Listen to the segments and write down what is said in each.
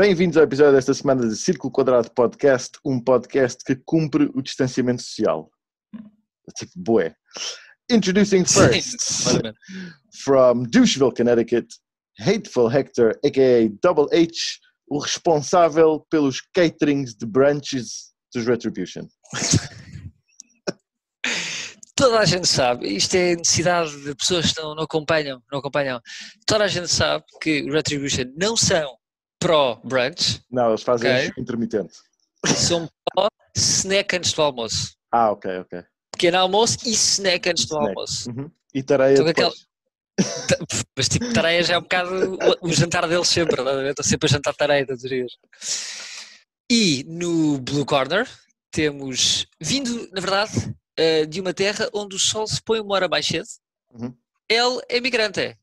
Bem-vindos ao episódio desta semana de Círculo Quadrado Podcast, um podcast que cumpre o distanciamento social. Tipo, boé. Introducing first, from Doucheville, Connecticut, Hateful Hector, a.k.a. Double H, o responsável pelos caterings de branches dos Retribution. Toda a gente sabe, isto é necessidade de pessoas que não, não acompanham, não acompanham. Toda a gente sabe que o Retribution não são pró-brunch. Não, eles fazem okay. intermitente. São pró-snack antes do almoço. Ah, ok, ok. Pequeno almoço e snack antes do almoço. Uhum. E tareia então, depois. Aquela... Mas tipo, tareia já é um bocado o, jantar deles sempre, estou sempre a jantar tareia todos os dias. E no Blue Corner temos vindo, na verdade, uh, de uma terra onde o sol se põe uma hora mais cedo. Uhum. Ele é migrante.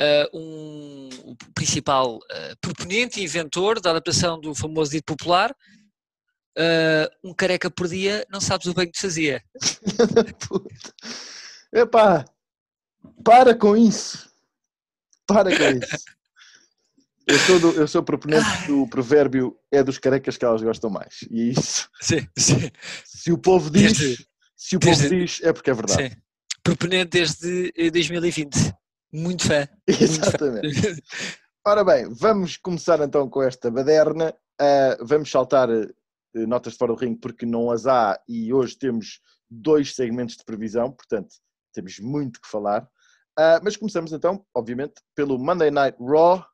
Uh, um, o principal uh, proponente e inventor da adaptação do famoso dito popular, um careca por dia, não sabes o bem que te fazia. Epá, para com isso. Para com isso. Eu sou, do, eu sou proponente do provérbio é dos carecas que elas gostam mais. E isso. Sim, sim. Se o povo diz, desde, se o povo desde, diz, é porque é verdade. Sim. Proponente desde 2020. Muito fã. Exatamente. Muito. Ora bem, vamos começar então com esta baderna. Uh, vamos saltar uh, notas de fora do ringue porque não as há e hoje temos dois segmentos de previsão, portanto temos muito que falar. Uh, mas começamos então, obviamente, pelo Monday Night Raw.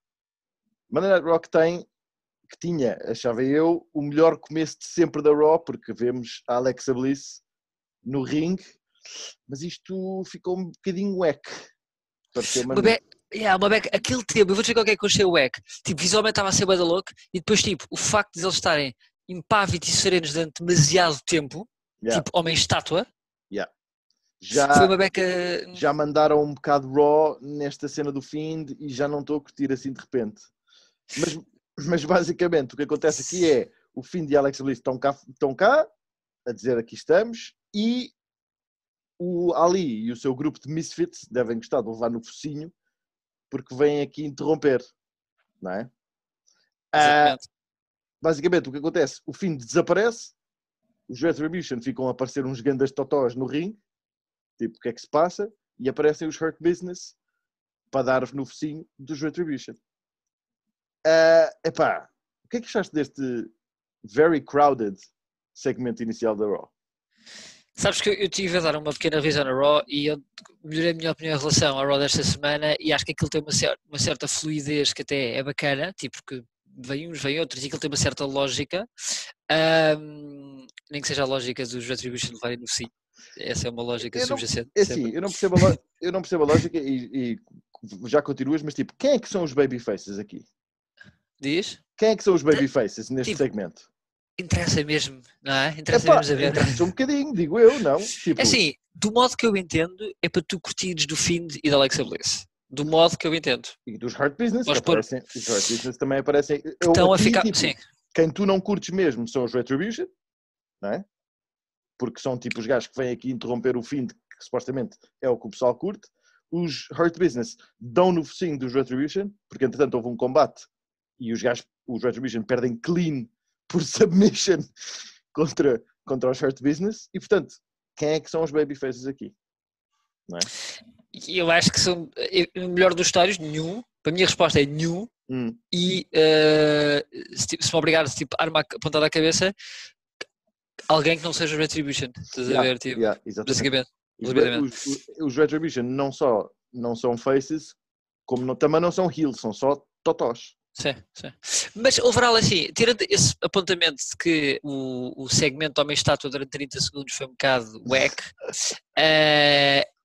Monday Night Raw que tem, que tinha, achava eu, o melhor começo de sempre da Raw, porque vemos a Alexa Bliss no ringue, mas isto ficou um bocadinho Uma, yeah, uma beca, aquele tempo, eu vou dizer é que eu achei wack. Tipo, visualmente estava a ser bada louco e depois, tipo, o facto de eles estarem impávidos e serenos durante demasiado tempo, yeah. tipo, homem-estátua, yeah. Já, Foi uma beca. Já mandaram um bocado raw nesta cena do fim e já não estou a curtir assim de repente. Mas, mas basicamente o que acontece aqui é o fim de Alex Bliss estão cá, estão cá a dizer aqui estamos e o Ali e o seu grupo de misfits devem gostar de levar no focinho porque vêm aqui interromper, não é? Ah, basicamente o que acontece, o fim desaparece, os Retribution ficam a aparecer uns grandes totós no ringue tipo, o que é que se passa? E aparecem os Hurt Business para dar no focinho dos Retribution. Uh, epá, o que é que achaste deste very crowded segmento inicial da Raw? Sabes que eu estive a dar uma pequena revisão na Raw e eu melhorei a minha opinião em relação à Raw desta semana e acho que aquilo tem uma, certa, uma certa fluidez que até é bacana, tipo que vem uns, vem outros e aquilo tem uma certa lógica, um, nem que seja a lógica dos Retribution levarem no focinho. Essa é uma lógica eu subjacente. É assim, eu não, percebo a, eu não percebo a lógica e, e, já continuas, mas tipo, quem é que são os babyfaces aqui? Diz? Quem é que são os babyfaces neste tipo, segmento? Interessa mesmo, não é? Interessa Epá, mesmo a ver. Interessa um bocadinho, digo eu, não? Tipo... É assim, do modo que eu entendo, é para tu curtires do Find e da Alexa Bliss. Do modo que eu entendo. E dos Heart Business, aparecem, os Heart Business também aparecem. Estão a ficar, tipo, sim. Quem tu não curtes mesmo são os Retribution, não é? porque são tipo os gajos que vêm aqui interromper o fim de que supostamente é o que o pessoal curte. Os Hurt Business dão no focinho dos Retribution, porque entretanto houve um combate e os gajos, os Retribution perdem clean por submission contra, contra os Hurt Business e portanto, quem é que são os babyfaces aqui? Não é? Eu acho que são, no melhor dos estádios, nenhum. A minha resposta é nenhum. Hum. E uh, se, se me obrigares tipo, arma apontada à cabeça, alguém que não seja Retribution, estás yeah, a ver? Tipo, yeah, basicamente. Os, os, os, Retribution não só não são faces, como não, também não são heels, são só totós. Sim, sim. Mas overall, assim, tirando esse apontamento de que o, o segmento Homem-Estátua durante 30 segundos foi um bocado whack, uh,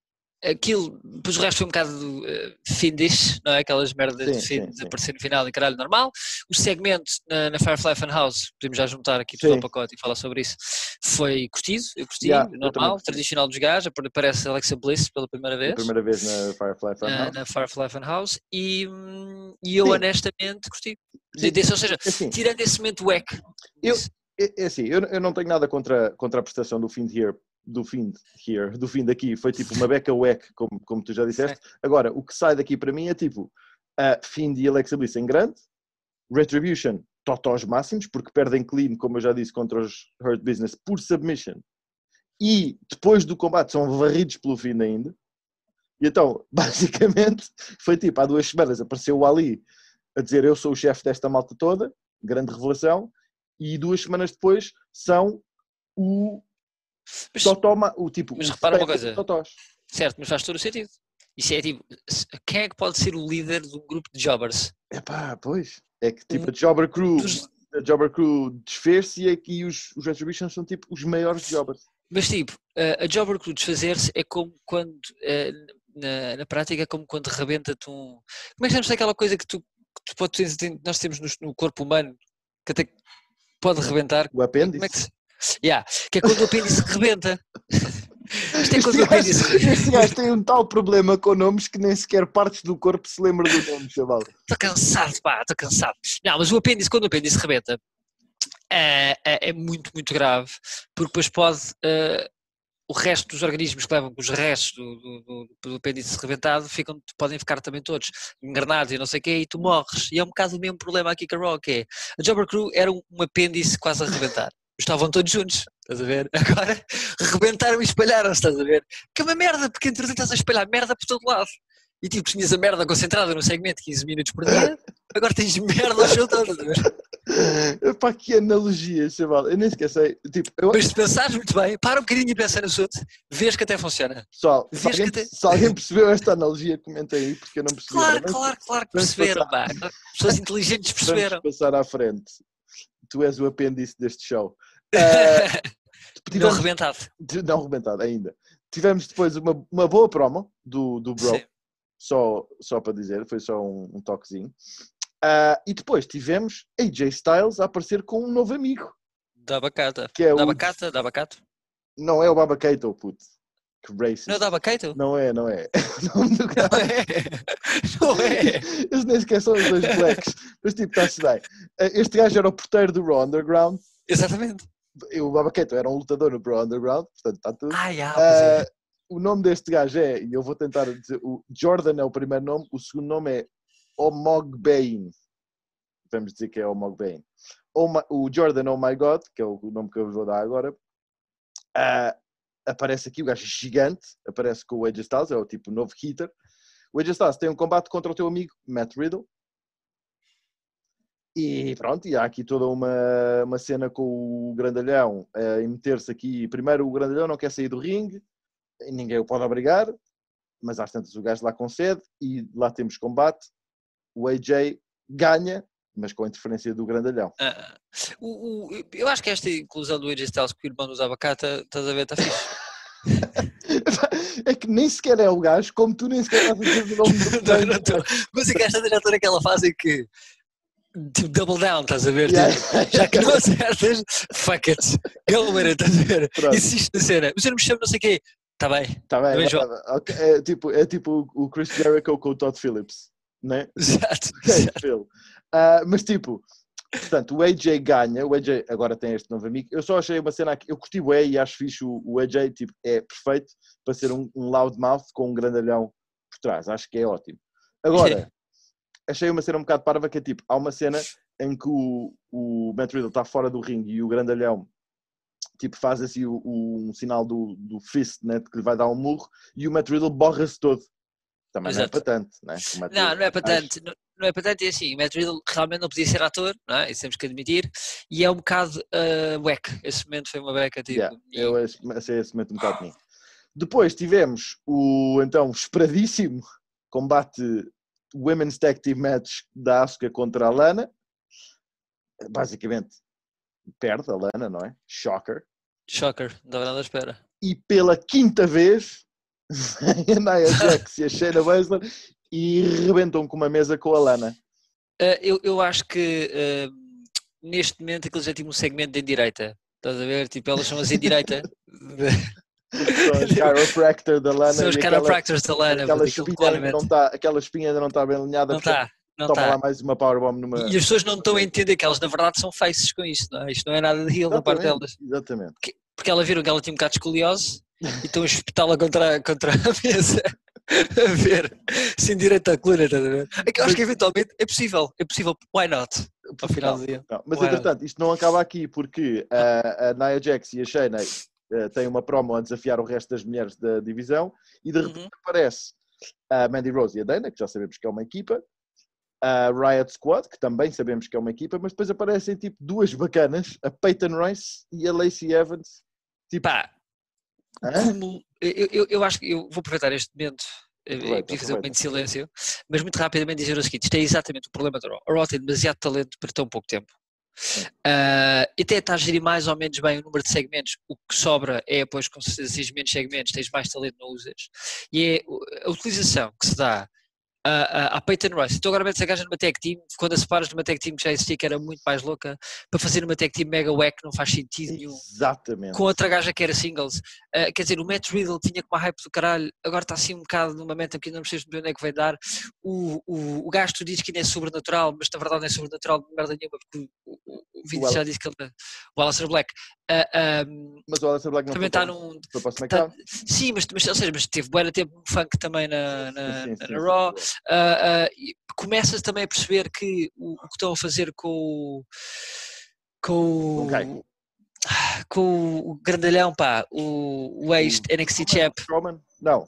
aquilo, depois o resto foi um bocado uh, findish, não é? Aquelas merdas sim, de fim de aparecer no final e caralho normal. O segmento na, na Firefly Funhouse, podemos já juntar aqui todo o pacote e falar sobre isso, foi curtido, eu curti, yeah, normal, eu tradicional dos gajos, aparece Alexa Bliss pela primeira vez. Pela primeira vez na Firefly Funhouse. Na, na Firefly Funhouse e, hum, e eu sim. honestamente curti. Desse, ou seja, é assim, tirando esse momento wack. Eu, é, é assim, eu, eu não tenho nada contra, contra a prestação do Find Here do fim here, do fim daqui, foi tipo uma beca wack, como, como tu já disseste. Agora, o que sai daqui para mim é tipo a fim de Alexa Bliss em grande, Retribution, totós máximos, porque perdem clean, como eu já disse, contra os Hurt Business por submission. E depois do combate são varridos pelo fim ainda. E então, basicamente, foi tipo, há duas semanas apareceu o Ali a dizer eu sou o chefe desta malta toda, grande revelação, e duas semanas depois são o Mas, Totó, ma- o tipo, mas repara uma coisa. Totós. certo, mas faz todo o sentido. Isso é tipo, quem é que pode ser o líder de um grupo de jobbers? Epá, pois. É que tipo a Jobber Crew, Dos- a Jobber Crew desfez-se e aqui os, os Retributions são tipo os maiores jobbers. Mas tipo, a Jobber Crew desfazer-se é como quando, eh, na, na prática, é como quando rebenta-te um. Como é que chamamos aquela coisa que tu, que tu podes, nós temos no, no corpo humano que até pode rebentar? O apêndice. Como é que se... Yeah, que é quando o apêndice rebenta. Isto é Este quando o apêndice este gajo tem um tal problema com nomes que nem sequer partes do corpo se lembram do nome, chaval. Estou cansado, pá, estou cansado. Não, mas o apêndice, quando o apêndice rebenta, é, é- é muito, muito grave, porque depois pode. eh, o resto dos organismos que levam os restos do, do, do- do apêndice rebentado ficam, podem ficar também todos engranados e não sei o quê, e tu morres. E é um bocado o mesmo problema aqui com a Raw, que é a Jobber Crew era um, um apêndice quase a rebentar. Estavam todos juntos, estás a ver? Agora rebentaram e espalharam-se, estás a ver? Que é uma merda, porque entretanto estás a espalhar merda por todo lado. E tipo, tinhas a merda concentrada no segmento 15 minutos por dia, agora tens merda ao show todo, estás a ver? Epá, que analogia, chaval. Eu nem esqueci. Tipo, eu, Mas se pensares muito bem, para um bocadinho e pensa no assunto, vês que até funciona. pessoal, se alguém, te- se alguém percebeu esta analogia, comenta aí, porque eu não percebi. Claro, Mas claro, claro que perceberam, pá. Pessoas inteligentes perceberam. Vamos passar à frente. Tu és o apêndice deste show. Não tivemos- arrebentado. de- não arrebentado ainda. Tivemos depois uma, uma boa promo do, do Bro, Sim. só, só para dizer, foi só um, um toquezinho. Ah, e depois tivemos AJ Styles a aparecer com um novo amigo, Da abacata. que é Da o. abacata, da. Não é o Baba Keito, puto. Que racist. Não é da abacata? Não é, não é. O Não gajo. é. Não é. Eles nem sequer são os dois blacks. Mas tipo, está-se bem. Ah, Este gajo era o porteiro do Raw Underground. Exatamente. E o Baba Keito era um lutador no Raw Underground, portanto está tudo. Ah, já, pois é. O nome deste gajo é, e eu vou tentar dizer, o Jordan é o primeiro nome, o segundo nome é Omogbein. Vamos dizer que é Omogbein. Oh my- o Jordan Oh My God, que é o nome que eu vos vou dar agora, ah, aparece aqui, o gajo é gigante, aparece com o AJ Styles, é o tipo novo hitter. O AJ Styles tem um combate contra o teu amigo Matt Riddle. E pronto, e há aqui toda uma, uma cena com o grandalhão em meter-se aqui. Primeiro, o grandalhão não quer sair do ringue, ninguém o pode obrigar, mas às tantas o gajo lá concede e lá temos combate. O AJ ganha, mas com a interferência do grandalhão. Ah, o- o- eu acho que esta inclusão do AJ Styles com o irmão dos abacata, estás a ver, está fixe. É que nem sequer é o gajo, como tu nem sequer estás a dizer o nome do. Mas é que esta já estou naquela fase em que tipo double down, estás a ver? Yeah. Tipo, já que não acertas, fuck it, go with it, estás a ver? Pronto. Insiste na cena, mas eu não me chamo não sei o quê. Está bem, Tá bem, Também, tá bem. Ok, é, tipo, é tipo o Chris Jericho com o Todd Phillips, né? exato. Ok, exato. Ah, mas tipo, portanto, o AJ ganha, o AJ agora tem este novo amigo. Eu só achei uma cena aqui, eu curti o E e acho fixe o, o AJ, tipo, é perfeito para ser um, um loudmouth com um grandalhão por trás. Acho que é ótimo. Agora, achei uma cena um bocado parva que é tipo, há uma cena em que o, o Matt Riddle está fora do ringue e o grandalhão tipo, faz assim o, o- um sinal do, do fist, né, que lhe vai dar um murro e o Matt Riddle borra-se todo. Também não é Exato. para tanto, né? Não, Riddle, não é para acho-. Não, não é para tanto, é assim, o Matt Riddle realmente não podia ser ator, não é? Isso temos que admitir, e é um bocado uh, beca, esse momento foi uma beca, tipo, Yeah, e- eu ach- achei esse momento um bocado mim. Depois tivemos o então esperadíssimo combate Women's Tag Team Match da Asuka contra a Lana. Basicamente perde a Lana, não é? Shocker. shocker, não estava nada à espera. E pela quinta vez a Nia Jax e a Shayna Baszler e rebentam com uma mesa com a Lana. Uh, eu, eu acho que uh, neste momento aquilo já tinha um segmento de direita. Estás a ver? Tipo, elas são as direita. os chiropractor da Lana são os aquela, chiropractors da Lana, aquela, aquilo espinha ainda não tá, aquela espinha ainda não está bem alinhada. Não está, não Toma lá está. mais uma powerbomb numa. E as pessoas não estão a entender que elas na verdade são faces com isto, não é? Isto não é nada de heal da parte delas. Exatamente. Porque elas viram que ela tinha um bocado de escoliose e estão a espetá-la contra, contra a mesa. A ver, sem direito à coluna, estás a ver? É eu acho que eventualmente é possível, é possível, why not? ao final do dia. Não, mas Ué. entretanto, isto não acaba aqui porque a, a Nia Jax e a Shayna eh, têm uma promo a desafiar o resto das mulheres da divisão e de repente Uhum. aparece a Mandy Rose e a Dana, que já sabemos que é uma equipa, a Riot Squad, que também sabemos que é uma equipa, mas depois aparecem tipo duas bacanas, a Peyton Royce e a Lacey Evans. Tipo, Pá, como eu, eu, eu acho que eu vou aproveitar este momento eh, Aproveita, e pedir fazer um momento de silêncio, mas muito rapidamente dizer o seguinte: isto é exatamente o problema da Raw. A Raw tem demasiado talento para tão pouco tempo. Ah, e até está a gerir mais ou menos bem o número de segmentos. O que sobra é, pois, com menos segmentos, tens mais talento, não usas. E é a utilização que se dá a, a, Peyton Royce. Então, agora metes a gaja numa tag team, quando a separas numa tag team que já existia, que era muito mais louca, para fazer uma tag team mega wack, não faz sentido nenhum Exatamente. com outra gaja que era singles. Ah, quer dizer, o Matt Riddle tinha com uma hype do caralho, agora está assim um bocado numa meta que ainda não percebes bem onde é que vai dar. O, o, o gajo tu dizes que ainda é sobrenatural, mas na verdade não é sobrenatural de merda nenhuma, porque o, o, o Vince já disse que ele o Aleister Black. Ah, ah, Mas o Alistair Black não também está num. foi para o tá- sim, mas, mas, ou seja, mas teve de tempo no funk também na, na, Sim, sim, na Raw. sim. Ah, e começas também a perceber que o, o que estão a fazer com o. Com, quem? com o grandalhão, pá, o, o ex-NXT Champ, Strowman? Não.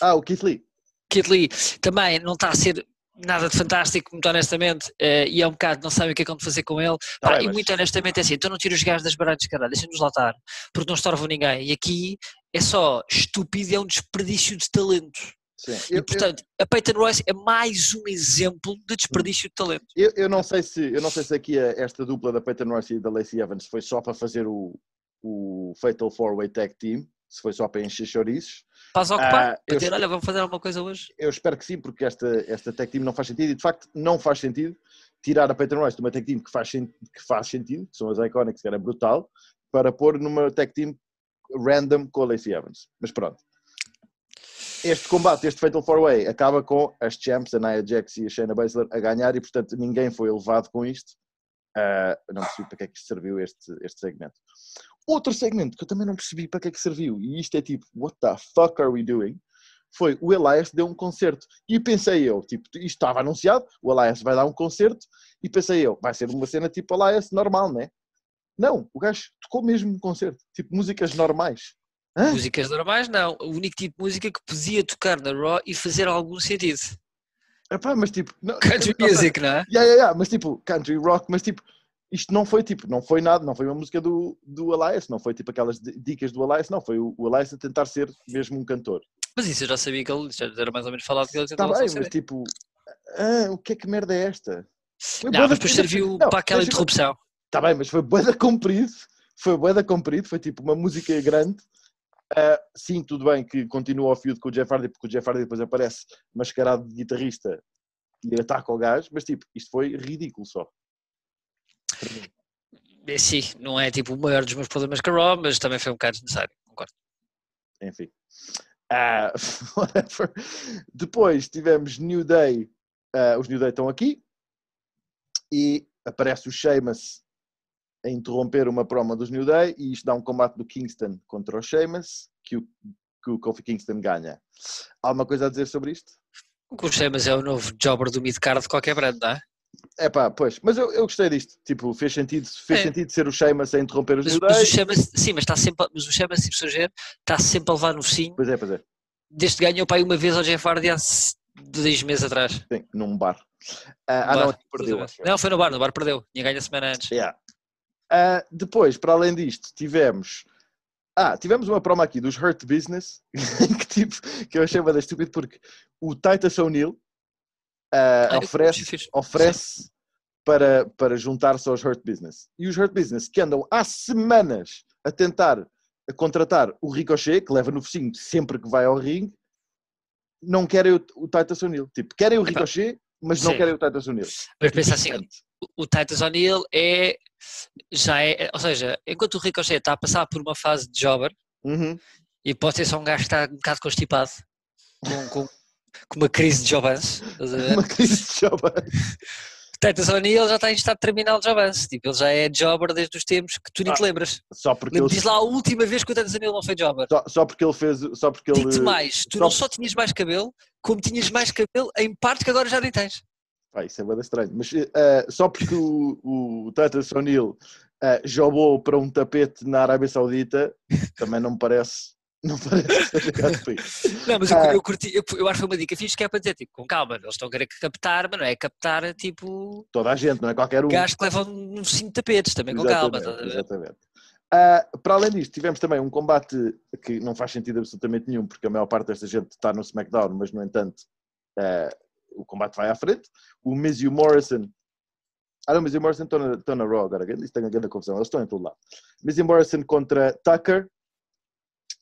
Ah, o Keith Lee. Kid Lee, também não está a ser nada de fantástico, muito honestamente, eh, e é um bocado, não sabem o que é que vão fazer com ele. Tá Pá, bem, e mas- muito honestamente é assim, então não tira os gajos das baralhas, caralho, deixa-nos lá estar, porque não estorvam ninguém. E aqui é só estúpido, e é um desperdício de talento. Sim. E Eu, eu, portanto, a Peyton Royce é mais um exemplo de desperdício de talento. eu, eu não sei se, eu não sei se aqui a- esta dupla da Peyton Royce e da Lacey Evans foi só para fazer o, o Fatal Four Way Tag Team, se foi só para encher chouriços. Faz ocupar, Ah, para eu dizer, olha, vamos fazer alguma coisa hoje. Eu espero que sim, porque esta, esta tag team não faz sentido e de facto não faz sentido tirar a Peyton Royce de uma tag team que faz, que faz sentido, que são as Iconics, que era brutal, para pôr numa tag team random com a Lacey Evans. Mas pronto. Este combate, este Fatal 4-Way, acaba com as champs, a Nia Jax e a Shayna Baszler, a ganhar e portanto ninguém foi elevado com isto. Eu não percebi para que é que serviu este, este segmento. Outro segmento que eu também não percebi para que é que serviu, e isto é tipo, what the fuck are we doing? Foi o Elias deu um concerto. E pensei eu, tipo, isto estava anunciado, o Elias vai dar um concerto, e pensei eu, vai ser uma cena tipo Elias normal, né? Não, o gajo tocou mesmo um concerto, tipo músicas normais. Hã? Músicas normais, não. O único tipo de música que podia tocar na Raw e fazer algum sentido. Epá, mas tipo, não, Country não- music, não é? Yeah, yeah, yeah, mas tipo, country rock, mas tipo, isto não foi tipo, não foi nada, não foi uma música do, do Elias, não foi tipo aquelas di- dicas do Elias, não, foi o, o Elias a tentar ser mesmo um cantor. Mas isso eu já sabia que ele já era mais ou menos falado que ele Está tentou bem, fazer. mas tipo, ah, o que é que merda é esta? Foi Não, mas depois serviu para aquela interrupção. Tá bem, mas foi boeda comprido, foi boeda comprido, foi tipo uma música grande. Ah, sim, tudo bem que continua ao feud com o Jeff Hardy, porque o Jeff Hardy depois aparece mascarado de guitarrista e ataca o gajo, mas tipo, isto foi ridículo só. É, sim, não é tipo o maior dos meus problemas com a Raw, mas também foi um bocado desnecessário, concordo. Enfim. Ah, whatever. Depois tivemos New Day, ah, os New Day estão aqui e aparece o Sheamus a interromper uma promo dos New Day e isto dá um combate do Kingston contra o Sheamus que o, que o Kofi Kingston ganha. Há alguma coisa a dizer sobre isto? O mas é o novo jobber do mid-card de qualquer brand, não é? É pá, pois, mas eu, eu gostei disto. Tipo, fez sentido, fez É. sentido ser o Sheamus a interromper os Mas, New mas o Day. Sheamus, sim, mas está sempre, mas o Sheamus, se perceber, está sempre a levar no focinho, Pois é, pois é. desde que ganhou para aí uma vez ao Jeff Hardy há s- dois meses atrás. Sim, num bar. Ah, ah, No não, bar, perdeu. Não, foi no bar, no bar perdeu, tinha ganho a semana antes. Yeah. Ah, depois, para além disto, tivemos. Ah, tivemos uma promo aqui dos Hurt Business, que, tipo, que eu achei bastante estúpido porque o Titus O'Neill ah, Ah, oferece, oferece para, para juntar-se aos Hurt Business. E os Hurt Business que andam há semanas a tentar contratar o Ricochet, que leva no focinho sempre que vai ao ringue, não querem o, o Titus O'Neill. Tipo, querem o Ricochet, mas não sim. querem o Titus O'Neill. Mas pensa assim, o- Titus O'Neill é, já é, ou seja, enquanto o Ricochet está a passar por uma fase de jobber, Uhum. e pode ser só um gajo que está um bocado constipado, com, com, com uma crise de ver? Uma crise de jovem. O Titus O'Neill já está em estado terminal de jovance, tipo, ele já é jobber desde os tempos que tu nem te Ah, lembras. Só porque ele, Diz lá a última vez que o O'Neill não foi jobber. só, só porque ele fez. Só porque ele. Digo-te mais, tu só- não só tinhas mais cabelo, como tinhas mais cabelo em partes que agora já nem tens. Pá, isso é bem estranho. Mas uh, só porque o, o Titus O'Neill uh, jogou para um tapete na Arábia Saudita, também não me parece. Não parece Não, mas eu, eu curti, eu, eu, acho que foi uma dica fixe que é para dizer, tipo, com calma, eles estão a querer captar, mas não é captar, tipo... Toda a gente, não é qualquer um. Gajos que levam uns 5 tapetes, também exatamente, com calma. Exatamente. Uh, para além disto, tivemos também um combate que não faz sentido absolutamente nenhum, porque a maior parte desta gente está no SmackDown, mas no entanto uh, o combate vai à frente. O Miz e o Morrison. Ah, não, Miz e Morrison estão na, estão na Raw agora, isto tem a grande confusão, eles estão em todo lado. Miz e Morrison contra Tucker,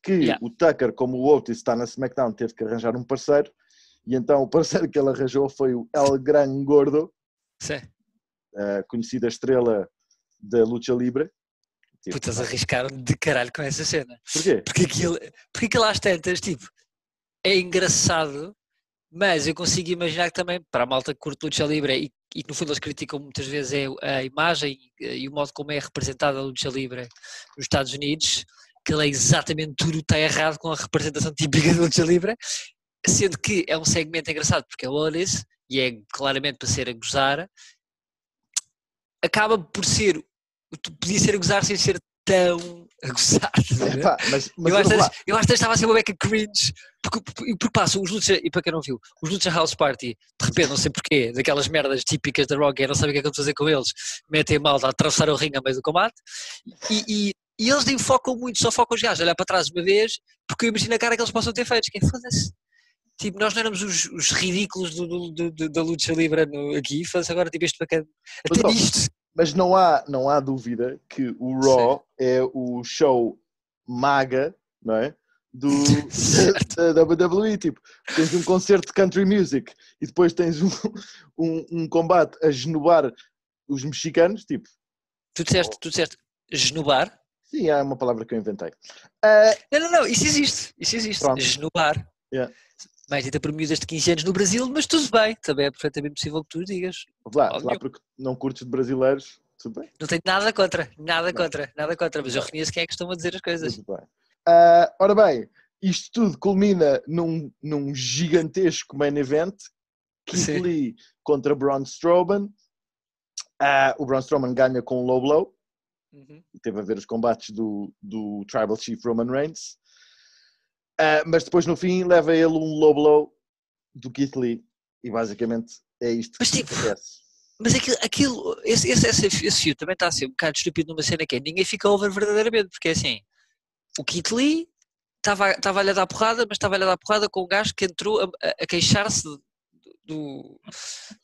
que yeah. o Tucker, como o Otis está na SmackDown, teve que arranjar um parceiro, e então o parceiro que ele arranjou foi o El Gran Gordo, uh, conhecida estrela da luta livre Tipo, Putas, arriscaram de caralho com essa cena. Porquê? Porque aquilo, porque aquilo às tantas, tipo, é engraçado, mas eu consigo imaginar que também, para a malta que curte luta livre e, e que no fundo eles criticam muitas vezes é a imagem e, o modo como é representada a luta livre nos Estados Unidos, que é exatamente tudo está errado com a representação típica da luta livre, sendo que é um segmento engraçado porque é o Otis e é claramente para ser a gozar, acaba por ser podia ser a gozar sem ser tão a gozar. Epá, mas, mas eu, acho, eu acho que estava a ser uma beca cringe, porque, porque, porque passa, os Lucha, e para quem não viu, os Lucha House Party, de repente, não sei porquê, daquelas merdas típicas da Rock, não sabem o que é que vão fazer com eles, metem a malta a atravessar o ringue a meio do combate, e, e, e eles nem focam muito, só focam os gajos, olhar para trás uma vez, porque eu imagino a cara que eles possam ter feito, quem foda-se. Tipo, nós não éramos os, os ridículos do, do, do, da luta livre no, aqui, faz agora tipo este bacana. Até nisto mas não há, não há dúvida que o Raw Sim. é o show maga, não é? Do, da, WWE, tipo, tens um concerto de country music e depois tens um, um, um combate a genubar os mexicanos, tipo. Tu disseste, tu disseste genubar? Sim, é uma palavra que eu inventei. Uh, não, não, não, isso existe, isso existe, pronto. genubar. Yeah mais dita por miúdas de 15 anos no Brasil, mas tudo bem, também é perfeitamente possível que tu digas. Lá, lá porque não curtes de brasileiros, tudo bem. Não tenho nada contra, nada não. contra, nada contra, mas eu reconheço quem é que estão a dizer as coisas. Tudo bem. Uh, ora bem, isto tudo culmina num, num gigantesco main event, Keith Lee contra Braun Strowman. Uh, o Braun Strowman ganha com um low blow. Uhum. Teve a ver os combates do, do Tribal Chief Roman Reigns. Uh, mas depois no fim leva ele um low blow do Keith Lee e basicamente é isto mas, que tipo, acontece. Mas aquilo, aquilo esse, esse, esse, esse fio também está a ser um bocado estúpido numa cena que é ninguém fica over verdadeiramente, porque é assim, o Keith Lee estava a lhe dar porrada, mas estava a lhe dar porrada com um gajo que entrou a, a queixar-se do,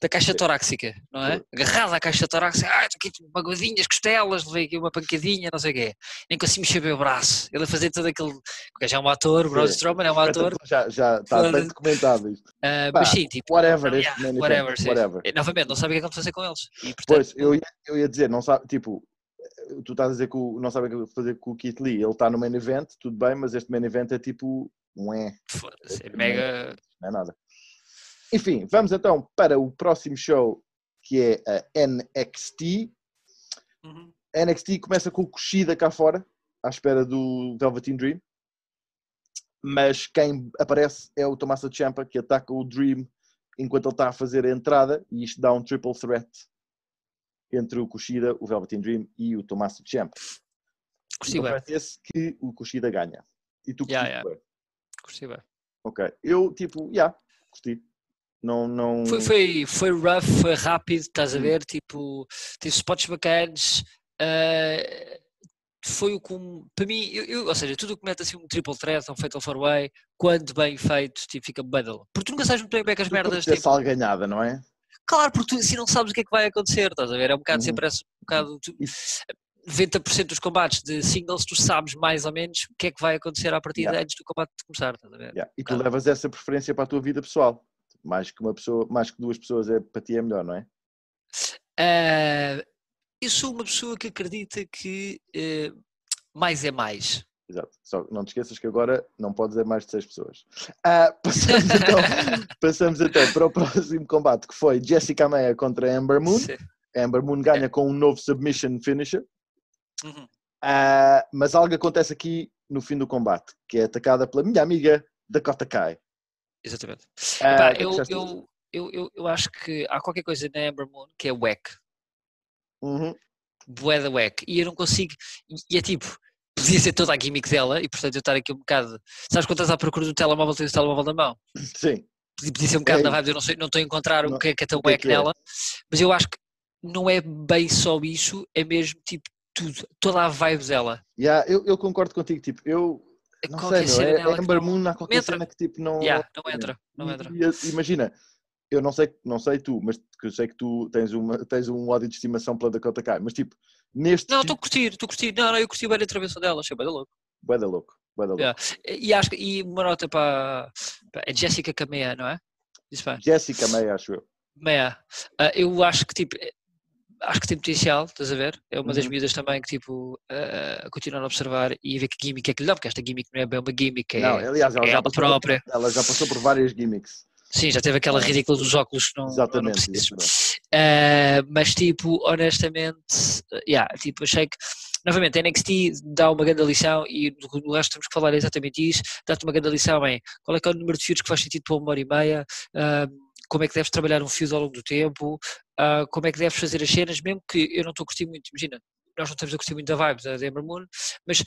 da caixa torácica, não é? Agarrado à caixa torácica, ah, estou aqui magoadinhas, costelas, levei aqui uma pancadinha, não sei o quê. Nem consigo mexer bem o braço. Ele a fazer todo aquele. Porque já é um ator, o Braun Strowman é um ator. Já, já está bem documentado isto. Uh, mas sim, tipo. Whatever, yeah, whatever, whatever. E, novamente, não sabe o que é que fazer com eles. E, portanto, pois, eu ia, eu ia dizer, não sabe, tipo, tu estás a dizer que o, não sabe o que fazer com o Kit Lee. Ele está no main event, tudo bem, mas este main event é tipo. Não é. Foda-se, é mega. Não é nada. Enfim, vamos então para o próximo show que é a NXT. Uhum. A NXT começa com o Kushida cá fora, à espera do Velveteen Dream. Mas quem aparece é o Tommaso Ciampa, que ataca o Dream enquanto ele está a fazer a entrada, e isto dá um triple threat entre o Kushida, o Velveteen Dream e o Tommaso Ciampa. Bem. esse que o Kushida ganha. E tu yeah, yeah. Curti bem. Ok. Eu, tipo, já, yeah, curti. Não, não... Foi, foi, foi rough, foi rápido, estás a hum. ver? Tipo, teve spots bacanas. Uh, foi o que, para mim, eu, eu, ou seja, tudo o que mete assim um triple threat, um fatal four way, quando bem feito, tipo, fica bundle. Porque tu nunca sabes muito bem como é que as merdas. Tipo, sal ganhada, não é? Claro, porque tu assim não sabes o que é que vai acontecer, estás a ver? É um bocado, uhum. sempre parece um bocado. Tu, 90% dos combates de singles, tu sabes mais ou menos o que é que vai acontecer à partida yeah. antes do combate começar, estás a ver? Yeah. E tu levas essa preferência para a tua vida pessoal mais que uma pessoa, mais que duas pessoas é para ti é melhor, não é? Uh, eu sou uma pessoa que acredita que uh, mais é mais. Exato. Só não te esqueças que agora não pode dizer mais de seis pessoas. Uh, passamos, então, passamos então para o próximo combate que foi Jessica Meia contra Amber Moon. Sim. Amber Moon ganha é. com um novo submission finisher. Uhum. Uh, mas algo acontece aqui no fim do combate, que é atacada pela minha amiga Dakota Kai. Exatamente. Ah, Epá, eu, eu, eu, eu, eu acho que há qualquer coisa na Amber Moon que é wack. Uhum. Bué da wack. E eu não consigo. E, e é tipo, podia ser toda a gimmick dela e portanto eu estar aqui um bocado. Sabes quando estás à procura do telemóvel, tens o telemóvel na mão? Sim. Podia, ser um bocado É na vibe, eu não, sei, não estou a encontrar o que é que é tão é wack é? nela, mas eu acho que não é bem só isso, é mesmo tipo tudo, toda a vibe dela. Yeah, eu, eu concordo contigo, tipo, eu não qualquer sei, meu, é, é Amber não- Moon, há qualquer entra. cena que tipo não... Yeah, não entra, não entra. e- imagina, eu não sei, não sei tu, mas eu sei que tu tens, uma, tens um ódio de estimação pela Dakota Kai, mas tipo, neste Não, estou a curtir, estou a curtir. Não, não, eu curti bem a intervenção dela, achei bem da louco. Da louco, da louco. Yeah. E acho e uma nota para, é Jessica Kamea, não é? Bem. Jessica May, acho eu. Meia. Ah, eu acho que tipo acho que tem potencial, estás a ver? É uma das Uhum. miúdas também que tipo ah, continuar a observar e ver que gimmick é que lhe dá, porque esta gimmick não é bem uma gimmick, é, não, aliás, ela, é já ela passou, própria. ela já passou por várias gimmicks. Sim, já teve aquela ridícula dos óculos que não, não, não Exatamente. preciso. exatamente. Ah, mas tipo, honestamente, ah, yeah, tipo, achei que novamente a NXT dá uma grande lição e no resto temos que falar exatamente isso, dá-te uma grande lição em qual é que é o número de fios que faz sentido para uma hora e meia, ah, como é que deves trabalhar um fio ao longo do tempo, ah, como é que deves fazer as cenas, mesmo que eu não estou a curtir muito, imagina, nós não estamos a curtir muito da vibe da Ember Moon, mas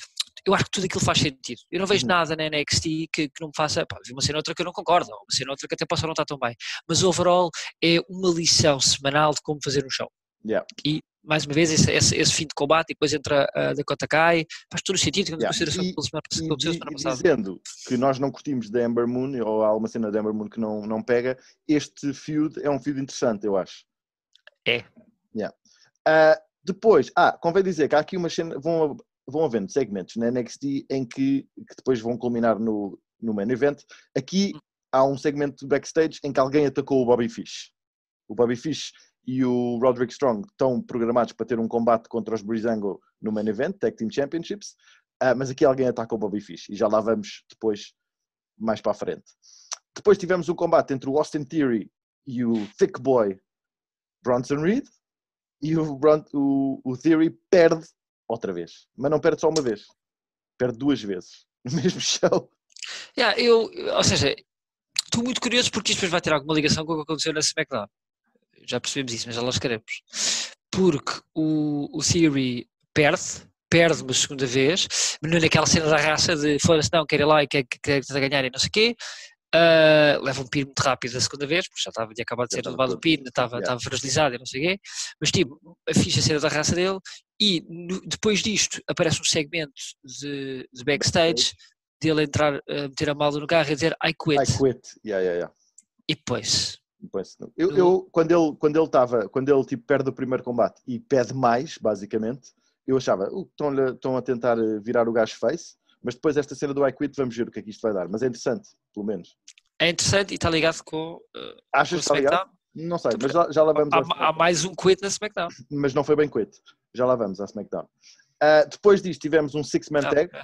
eu acho que tudo aquilo faz sentido. Eu não vejo Uhum. nada na NXT que, que não me faça, pá, vi uma cena ou outra que eu não concordo, ou uma cena ou outra que até possa não estar tão bem, mas overall é uma lição semanal de como fazer um show. Yeah. E, mais uma vez, esse, esse, esse fim de combate e depois entra a Dakota Kai, faz todo o sentido, Yeah. consideração E- pela semana, E, pela semana passada. dizendo que nós não curtimos da Amber Moon, ou há alguma cena da Amber Moon que não, não pega, este feud é um feud interessante, eu acho. É. Yeah. Ah, depois, ah, convém dizer que há aqui umas cenas, vão, vão havendo segmentos na NXT em que, que depois vão culminar no, no main event. Aqui há um segmento backstage em que alguém atacou o Bobby Fish. O Bobby Fish e o Roderick Strong estão programados para ter um combate contra os Breezango no main event, Tag Team Championships, ah, mas aqui alguém ataca o Bobby Fish e já lá vamos depois, mais para a frente. Depois tivemos um combate entre o Austin Theory e o Thick Boy Bronson Reed e o, Bron- o, o Theory perde outra vez, mas não perde só uma vez, perde duas vezes no mesmo show. Yeah, eu, ou seja, estou muito curioso porque isto depois vai ter alguma ligação com o que aconteceu na SmackDown. Já percebemos isso, mas já lá estaremos. Porque o, o Theory perde, perde uma segunda vez, é naquela cena da raça de foda-se, não, quer ir lá e quer, quer, quer ganhar e não sei o quê. Ah, leva um pin muito rápido a segunda vez, porque já estava de acabar de ser levado o todo- pin, estava, yeah. estava fragilizado e não sei o quê. Mas tipo, a ficha a cena da raça dele e no- depois disto aparece um segmento de, de backstage dele entrar, eh, meter a mala no carro e dizer I quit. I quit. Yeah, yeah, yeah. E depois. Eu, No- eu, quando ele quando ele estava quando ele tipo perde o primeiro combate e pede mais basicamente eu achava "Uh, estão a tentar eh, virar o gajo face mas depois esta cena do I quit vamos ver o que é que isto vai dar. Mas é interessante pelo menos. É interessante e está ligado com, com achas o que está ligado? SmackDown. não sei mas já, já lá vamos Há, há mais um quit na SmackDown. mas não foi bem quit. Já lá vamos à SmackDown. Ah, depois disto tivemos um six man Ah, tag. é,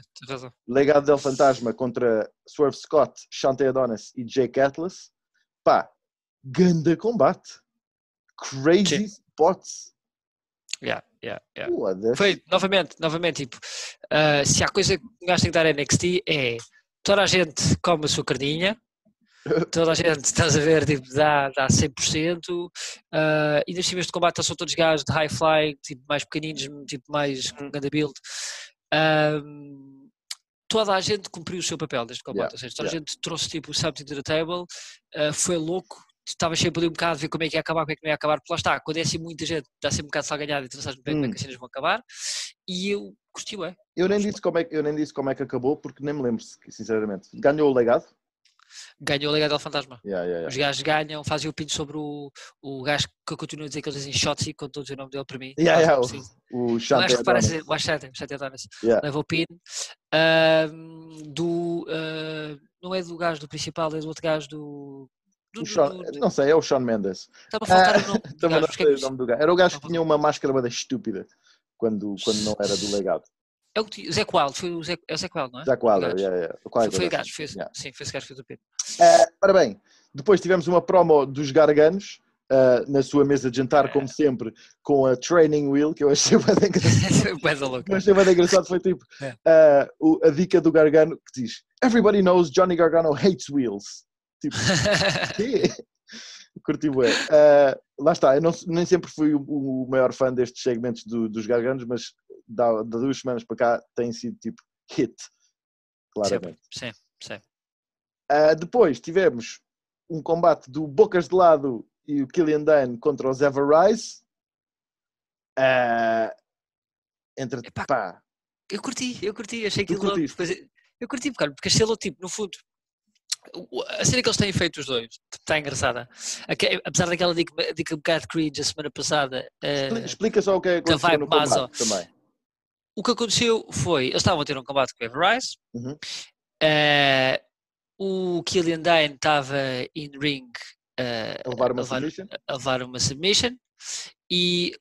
legado del Fantasma contra Swerve Scott Shante Adonis e Jake Atlas. Pá ganda combate crazy spots Yeah, yeah, yeah. Foi, novamente, novamente, tipo, ah, se há coisa que um gajo tem que dar a NXT é toda a gente come a sua carninha, toda a gente, estás a ver, tipo, dá, dá 100%, uh, e nas cimas de combate são todos gajos de high flying, tipo, mais pequeninos, tipo, mais com grande build. Ahm, toda a gente cumpriu o seu papel neste combate, Yeah, ou seja, toda yeah. a gente trouxe tipo o something to the table, ah, foi louco, estava sempre ali um bocado a ver como é que ia acabar, como é que não ia acabar, porque lá está, quando é assim muita gente, dá sempre um bocado salganhado e tu não sabes bem como é Hum. que as cenas vão acabar, e eu curti, é. Eu nem, disse como é, que- eu nem disse como é que acabou, porque nem me lembro, sinceramente. Ganhou o legado? Ganhou o legado ao fantasma. Yeah, yeah, yeah. Os gajos ganham, fazem o pin sobre o, o gajo que eu continuo a dizer que eles dizem Shotzi, quando dizer o nome dele para mim. Yeah, yeah, o. O Shante que parece Adonis. o Ashante, Ashante Adonis. Yeah. Leva o pin. Ahm, do, ah, não é do gajo do principal, é do outro gajo do. Do, O do- não sei, é o Sean Mendes. Estava a faltar o nome. Também não mas sei o nome do gajo. Era o gajo que tinha uma máscara bada estúpida quando, quando não era do legado. É o que- Zé Wild, foi o Zé, é o Zé Wild, não é? Gajo. yeah, yeah. O Foi, foi o gajo, fez, Yeah. sim, foi esse gajo que fez o pin. Ah, ora bem, depois tivemos uma promo dos Garganos ah, na sua mesa de jantar, É. como sempre, com a Training Wheel, que eu achei bem engraçado. Eu achei bem engraçado, foi tipo É. ah, o- a dica do Gargano que diz Everybody knows Johnny Gargano hates wheels. Tipo, curti bué. Uh, lá está, eu não, nem sempre fui o, o maior fã destes segmentos do, dos garganos, mas da, da duas semanas para cá tem sido tipo hit, claramente. Sim, sim. Uh, depois tivemos um combate do Bocas de Lado e o Killian Dane contra os Everrise. Uh, entre Epá, pá, Eu curti, eu curti, achei Tu aquilo depois- Eu curti, cara, porque achei tipo, no fundo, o- a cena que eles têm feito os dois está engraçada. Apesar daquela dica, dica um bocado cringe a semana passada, eh, expli- explica só o que é que aconteceu no combate também. o que aconteceu foi, eles estavam a ter um combate com o Everrise, Uhum. eh, o Killian Dane estava in ring eh, A levar uma a submission. a levar uma submission e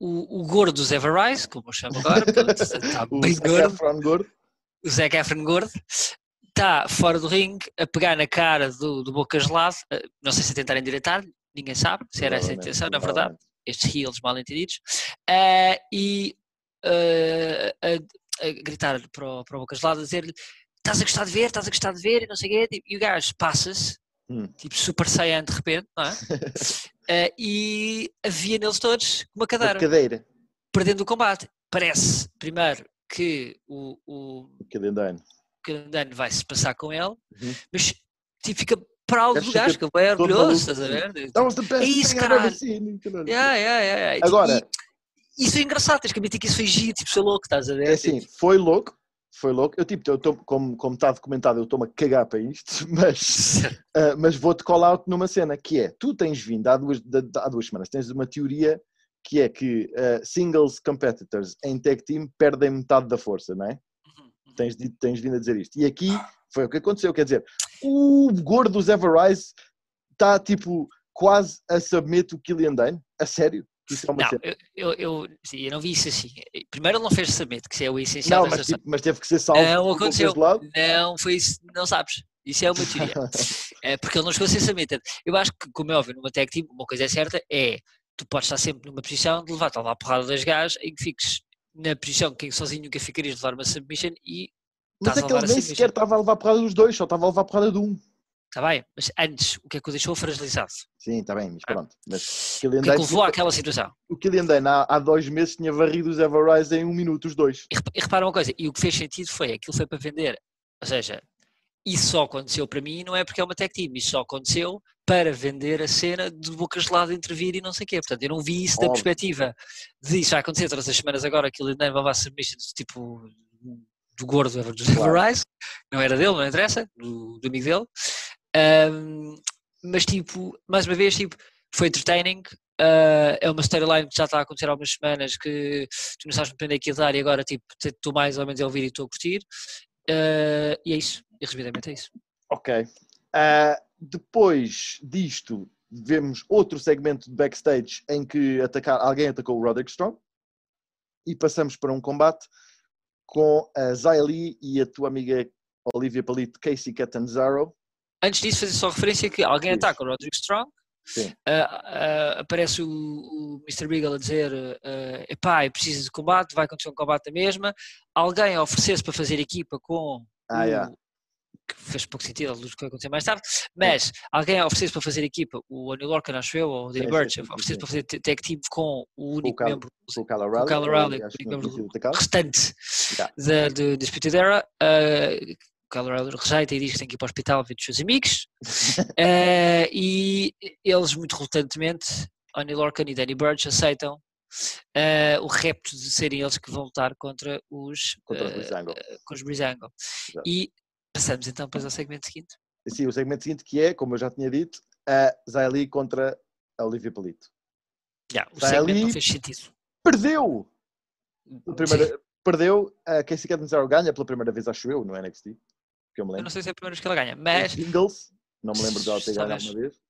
o, o gordo dos Everrise, como eu chamo agora, está bem gordo, Efron gordo. o Zac Efron gordo, está fora do ringue a pegar na cara do, do Boca Gelado, eh, não sei se a tentar endireitar, ninguém sabe se era essa a intenção, na verdade, estes heels mal entendidos, eh, e eh, a, a gritar para o, para o Boca Gelado, a dizer-lhe estás a gostar de ver, estás a gostar de ver, e não sei o quê, e o gajo passa-se, Hum. tipo Super Saiyan de repente, não é? Eh, e havia neles todos uma Uma cadeira, cadeira. perdendo o combate. Parece, primeiro, que o, o O Killian Dane. Grandano vai-se passar com ele, Uhum. mas tipo, fica proud Gajo do gajo, fica que é orgulhoso, estás a ver? That was the best É isso, caralho. caralho. Yeah, yeah, yeah, yeah. Agora, tipo, e isso é engraçado, tens que admitir que isso foi giro, tipo, sou louco, estás a ver? é assim, foi louco. Foi louco. Eu, tipo, eu tô, como, como está documentado, eu estou-me a cagar para isto, mas, Tipo, ah, mas vou-te call out numa cena que é: tu tens vindo há duas, há duas semanas, tens uma teoria que é que ah, singles competitors em tag team perdem metade da força, não é? Tens, tens vindo a dizer isto. E aqui foi o que aconteceu. Quer dizer, o gordo dos Everrise está tipo quase a submit o Killian Dane. A sério? Isso é uma Não, eu, eu, eu, sim, eu não vi isso assim. Primeiro ele não fez submit, que isso é o essencial Não, mas, tipo, mas teve que ser salvo. Não aconteceu. Não, foi isso, não sabes. Isso é uma teoria. É porque ele não chegou a ser submitted. Eu acho que, como é óbvio, numa tag team, uma coisa é certa é tu podes estar sempre numa posição de levar-te a levar a porrada das gajos em que fiques na posição que sozinho nunca ficarias de levar uma submission e Mas é que ele nem sequer estava a levar a porrada dos dois, só estava a levar a porrada de um. está bem, mas antes o que é que o deixou fragilizado? Sim, está bem, mas Ah. pronto. Mas O que é que levou àquela situação? o Killian Dane há, há dois meses tinha varrido os Everrise em um minuto, os dois. E, e repara uma coisa, e o que fez sentido foi aquilo foi para vender. Ou seja, isso só aconteceu para mim não é porque é uma tech team, isso só aconteceu para vender a cena de boca gelada intervir e não sei o quê. Portanto, eu não vi isso da Óbvio. perspectiva de isso vai acontecer todas as semanas agora, aquilo vai levar submissions tipo do gordo do Claro. Não era dele, não interessa, do, do amigo dele. Ahm, mas tipo, mais uma vez, tipo, foi entertaining. ah, é uma storyline que já está a acontecer há algumas semanas que tu não sabes muito bem onde é que ia dar e agora tipo, estou mais ou menos a ouvir e estou a curtir. Ah, e é isso, e resumidamente é isso. Ok. Ah, depois disto, vemos outro segmento de backstage em que atacar, alguém atacou o Roderick Strong e passamos para um combate com a Zay Lee e a tua amiga Olivia Palito, Casey Catanzaro. Antes disso, fazer só referência que alguém Diz. ataca o Roderick Strong, Sim. ah, ah, aparece o, o Mr. Beagle a dizer uh, epá, preciso de combate, vai acontecer um combate da mesma, alguém a oferecer-se para fazer equipa com Ah, o, yeah. Que fez pouco sentido à luz do que vai acontecer mais tarde, mas alguém a oferecer-se para fazer equipa, o Anil Lorcan, acho eu, ou o Danny Burch, sim. para fazer tag team com o único Cal- membro o o Kyle O'Reilly. O único membro restante Yeah. da, de Disputed Era, uh, o Kyle O'Reilly rejeita e diz que tem que ir para o hospital ver os seus amigos, Eh, e eles muito relutantemente, Annie Lorcan e Danny Burch aceitam eh, o repto de serem eles que vão lutar contra os, Contra os Breezango. com os Breezango. Exato. E passamos então depois ao segmento seguinte. Sim, o segmento seguinte que é, como eu já tinha dito, a Zay Lee contra a Olivia Palito. Yeah, o Vai segmento não fez sentido. Perdeu! A primeira, perdeu, a Casey Catanzaro ganha pela primeira vez, acho eu, no NXT. Que eu me Eu lembro. não sei se é a primeira vez que ela ganha, mas, Singles, não me lembro dela ter ganho alguma vez.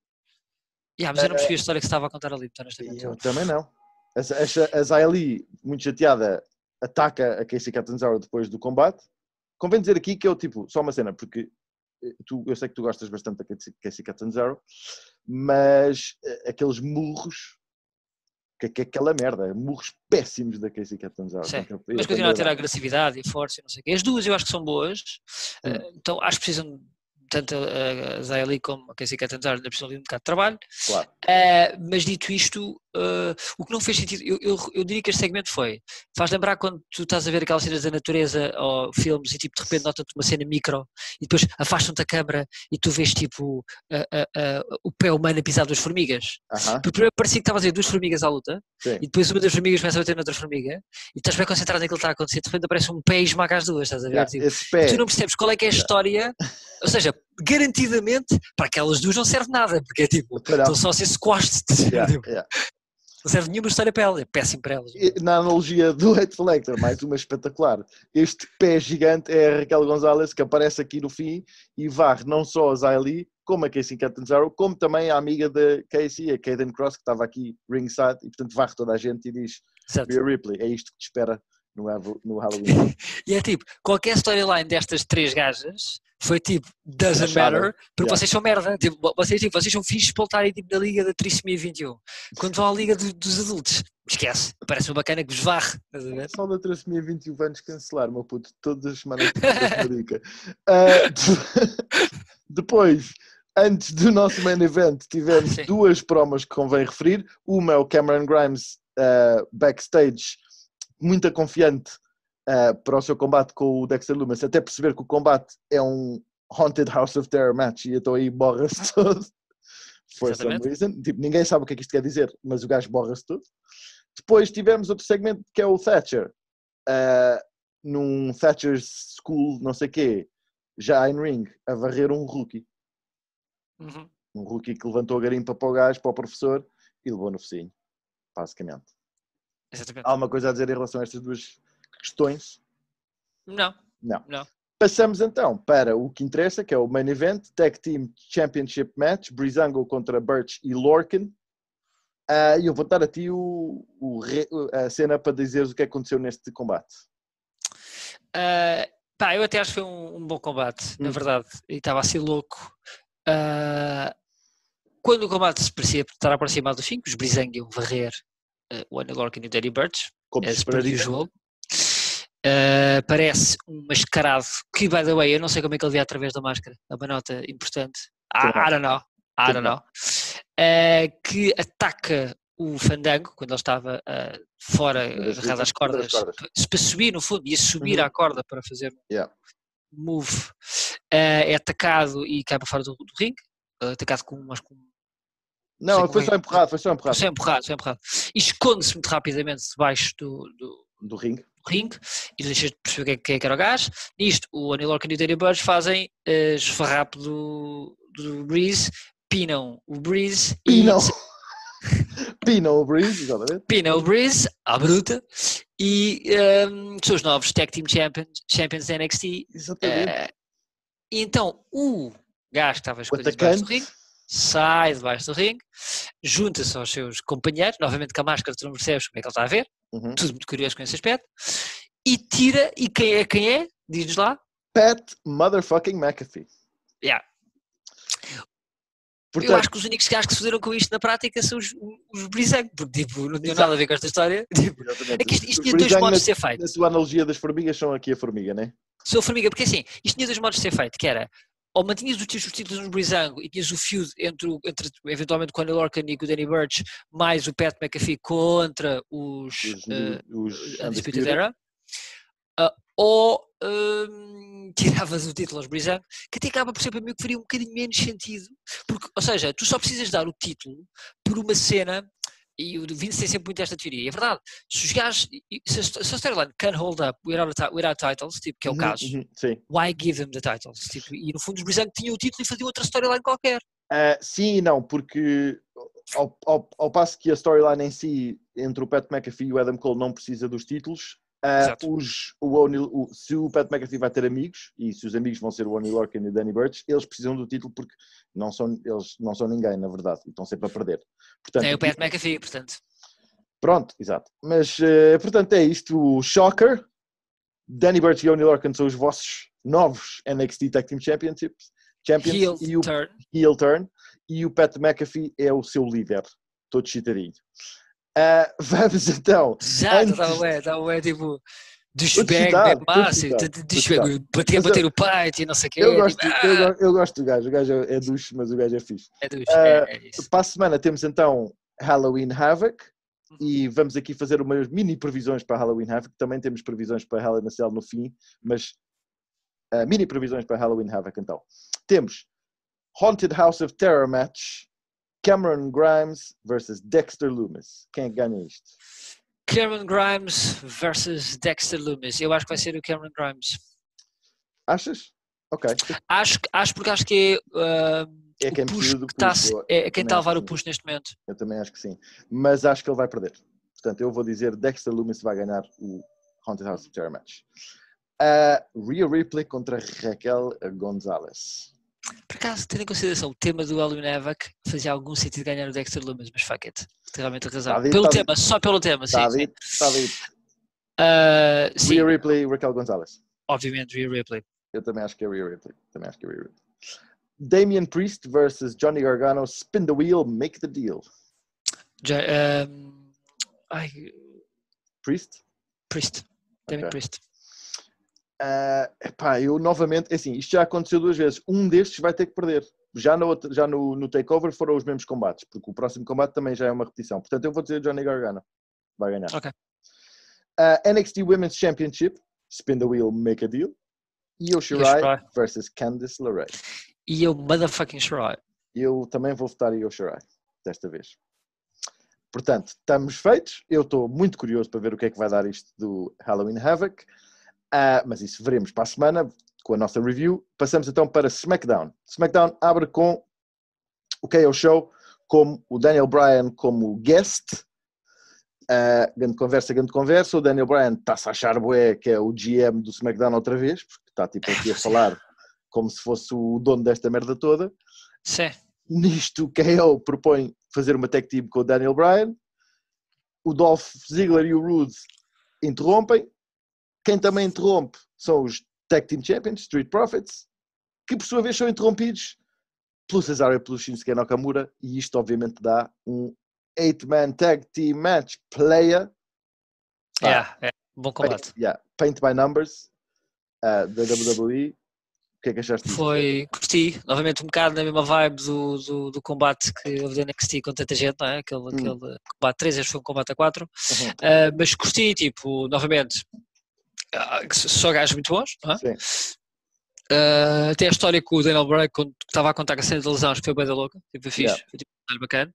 yeah, mas eu não percebi a história que estava a contar ali, honestamente. Eu também não. Essa, essa, a Zay Lee, muito chateada, ataca a Casey Catanzaro depois do combate. Convém dizer aqui que eu, tipo, só uma cena, porque eh, tu, eu sei que tu gostas bastante da Casey- Catanzaro, mas eh, aqueles murros, que, que é aquela merda, murros péssimos da Casey Catanzaro. Mas continua a ter a agressividade e a força e não sei o quê. As duas eu acho que são boas, Hum. eh, então acho que precisam tanto a, a Zaya Lee como a Casey Catanzaro ainda precisam de um bocado de trabalho. Claro. Uh, mas dito isto, uh, o que não fez sentido, eu, eu, eu, diria que este segmento foi, faz lembrar quando tu estás a ver aquelas cenas da natureza ou filmes e tipo de repente nota-te uma cena micro e depois afastam-te a câmara e tu vês tipo uh, o pé humano a pisar duas formigas. Porque primeiro parecia que estava a ver duas formigas à luta Sim. e depois uma das formigas começa a bater noutra formiga e estás bem concentrado naquilo que está a acontecer, de repente aparece um pé e esmaga as duas, estás a ver? Yeah, Tipo, tu não percebes qual é que é a história, ou seja, garantidamente para aquelas duas não serve nada, porque é tipo, estão só a ser squashed, Yeah, tipo, yeah. não serve nenhuma história para elas, é péssimo para elas. Na analogia do Hate Selector, mais uma espetacular. Este pé gigante é a Raquel Gonzalez que aparece aqui no fim e varre não só a Zaylee, como a Casey Catanzaro, como também a amiga da Casey, a Caden Cross, que estava aqui ringside, e portanto varre toda a gente e diz. Rhea Ripley, é isto que te espera no, no Halloween. E é tipo, qualquer storyline destas três gajas foi tipo, doesn't Acharam. matter, porque Yeah. vocês são merda, tipo, vocês, tipo, vocês são fixos para voltarem tipo, na Liga da Trissomia 21. Quando vão à Liga do- dos Adultos, esquece, parece uma bacana que vos varre, estás? Só da Tracemia 21 anos cancelar, meu puto, todas as semanas essa dica. Ah, depois, antes do nosso main event, tivemos Sim. duas promos que convém referir. Uma é o Cameron Grimes ah, backstage, muito confiante ah, para o seu combate com o Dexter Lumis, até perceber que o combate é um Haunted House of Terror match e então aí borra-se todo. For some reason. Tipo, ninguém sabe o que é que isto quer dizer, mas o gajo borra-se todo. Depois tivemos outro segmento que é o Thatcher, ah, num Thatcher's School, não sei quê, já em ring, a varrer um rookie. Uhum. Um rookie que levantou a garimpa para o gajo, para o professor e levou no focinho, basicamente. Exatamente. Há alguma coisa a dizer em relação a estas duas questões? Não, Não. Não. Passamos então para o que interessa, que é o main event, Tag Team Championship Match, Breezango contra Birch e Lorcan. Ah, E eu vou dar a ti o, o a cena para dizeres o que aconteceu neste combate. Uh, pá, eu até acho que foi um, um bom combate, na Hum. verdade, e estava assim louco. Uh, quando o combate se parecia estar aproximado do fim, os Brizang iam varrer uh, o Anna Lorcan e o Danny Birch, Como se as per esperaria. Uh, parece um mascarado que, by the way, eu não sei como é que ele via através da máscara, é uma nota importante. I, I don't know, I don't know. Uh, que ataca o Fandango quando ele estava uh, fora, agarrado às das cordas, cordas. pa- para subir no fundo, ia subir Uhum. à corda para fazer um Yeah. move. Uh, é atacado e cai para fora do, do ringue, atacado com, mas com Não, foi como só é. empurrado, foi só empurrado só empurrado, só empurrado. E esconde-se muito rapidamente debaixo do, do, do ringue. Ringue e tu deixas de perceber quem, quem é que era o gajo. Nisto, o Anil Lorcan e o Danny Burch fazem uh, esfarrapo do, do Breeze, pinam o Breeze Pinam. e Pinam o Breeze, exatamente. pinam o Breeze à bruta e um, são os novos Tag Team Champions, champions da NXT. Exatamente. Uh, e então o gajo que estava escondido debaixo do ringue sai debaixo do ringue, junta-se aos seus companheiros, novamente com a máscara, tu não percebes como é que ele está a ver, Uhum. tudo muito curioso com esse aspecto, e tira, e quem é quem é? Diz-nos lá. Pat Motherfucking McAfee. Yeah. Eu Portanto, acho que os únicos gajos que se fuderam com isto na prática são os, os Brizang, porque tipo, não tinham Exato. nada a ver com esta história. Tipo, é que isto, isto tinha dois modos de ser feito. Na sua analogia das formigas, são aqui a formiga, né? Sou formiga, porque assim, isto tinha dois modos de ser feito, que era ou mantinhas os títulos, os títulos no Brizango e tinhas o feud entre, o- entre eventualmente o Anil Lorcan e o Danny Burch, mais o Pat McAfee contra os, Os, eh, os Undisputed Undisputed. Era, ah, ou hum, tiravas o título aos Brizango, que até acaba por ser para mim que faria um bocadinho menos sentido, porque, ou seja, tu só precisas dar o título por uma cena, e o Vince tem sempre muito esta teoria, e é verdade, se os gajos, se a se a storyline can hold up without, without titles, tipo, que é o Uhum, caso, uhum, Sim. why give them the titles? Tipo, e no fundo os Brizango tinham o título e faziam outra storyline qualquer. Ah, sim e não, porque ao, ao- ao passo que a storyline em si entre o Pat McAfee e o Adam Cole não precisa dos títulos, ah, os, o O'Neal- o- se o Pat McAfee vai ter amigos, e se os amigos vão ser o O'Neal Lorcan e o Danny Burch, eles precisam do título porque não são, eles não são ninguém, na verdade, e estão sempre a perder. Portanto, É o Pat McAfee, portanto. Pronto, exato. Mas, eh, portanto, é isto. O Shocker, Danny Burch e O'Neal Lorcan são os vossos novos NXT Tag Team Championships, Champions Heel e o turn. heel turn e o Pat McAfee é o seu líder, todo chitadinho. Ah, vamos então. Já, Antes- estava ué, estava tipo, bem tô massa, excitado, de- tô de- douchebag, bater, eu- bater o peito e não sei o quê. Eu gosto, tipo, eu, ah, go- eu gosto do gajo, o gajo é duche, mas o gajo é fixe. é douche, Ah, é, é isso. Para a semana temos então Halloween Havoc Uhum. e vamos aqui fazer umas mini previsões para Halloween Havoc. Também temos previsões para a Cell no fim, mas ah, mini previsões para Halloween Havoc então. Temos Haunted House of Terror match, Cameron Grimes versus Dexter Loomis. Quem é que ganha isto? Cameron Grimes versus Dexter Loomis. Eu acho que vai ser o Cameron Grimes. Achas? Ok. Acho, que- acho porque acho que é, ah, É quem push que tá, push. Eu- é eu quem está a levar o que push neste momento. Eu também acho que sim. Mas acho que ele vai perder. Portanto, eu vou dizer Dexter Loomis vai ganhar o Haunted House of Terror match. Uh, Rhea Ripley contra Raquel Gonzalez. Por acaso, tendo em consideração o tema do Halloween Havoc, fazia algum sentido ganhar o Dexter Loomis, mas fuck it. Tem realmente razão. Dito, pelo tema, só pelo tema, sim. Está sim. dito? Está dito. Ah, sim, Rhea Ripley e Raquel Gonzalez. obviamente, Rhea Ripley. Eu também acho que é Rhea Ripley. Também acho que é Rhea Ripley. Damian Priest versus Johnny Gargano. Spin the wheel, make the deal. Já, ahm, ai, Priest? Priest. Damien Ok. Priest. Uh, epá, eu novamente, é assim, isto já aconteceu duas vezes. Um destes vai ter que perder. Já, no, já no, no takeover foram os mesmos combates, porque o próximo combate também já é uma repetição. Portanto, eu vou dizer Johnny Gargano. Vai ganhar. Ok. Uh, NXT Women's Championship, Spin the Wheel, Make a Deal. Io Shirai Shirai. versus Candice LeRae. E eu, motherfucking Shirai. Eu também vou votar Io Shirai, desta vez. Portanto, estamos feitos. Eu estou muito curioso para ver o que é que vai dar isto do Halloween Havoc. Ah, mas isso veremos para a semana com a nossa review. Passamos então para SmackDown. SmackDown abre com o KO Show, como o Daniel Bryan como guest. Ah, grande conversa, grande conversa. O Daniel Bryan está-se a achar bué que é o GM do SmackDown outra vez, porque está tipo aqui a falar como se fosse o dono desta merda toda. Sim. Nisto, o KO propõe fazer uma tag team com o Daniel Bryan. O Dolph Ziggler e o Rude interrompem. Quem também interrompe são os Tag Team Champions, Street Profits, que por sua vez são interrompidos pelo Cesaro e pelo Shinsuke Nakamura. E isto, obviamente, dá um 8-man Tag Team Match Player. Pá, Yeah, é. Bom combate. Paint, yeah, paint by Numbers uh, da WWE. O que é que achaste? Foi, curti, novamente um bocado na mesma vibe do, do, do combate que houve da NXT com tanta gente, não é? Aquele, Hum. aquele combate 3, este foi um combate a 4. Uhum. Ah, mas curti, tipo, novamente, ah, só gajos muito bons, não é? Sim. Ah, até a história com o Daniel Bryan, quando estava a contar a cena de lesões, foi bem da louca, tipo, fixe, Yeah. foi tipo, bacana.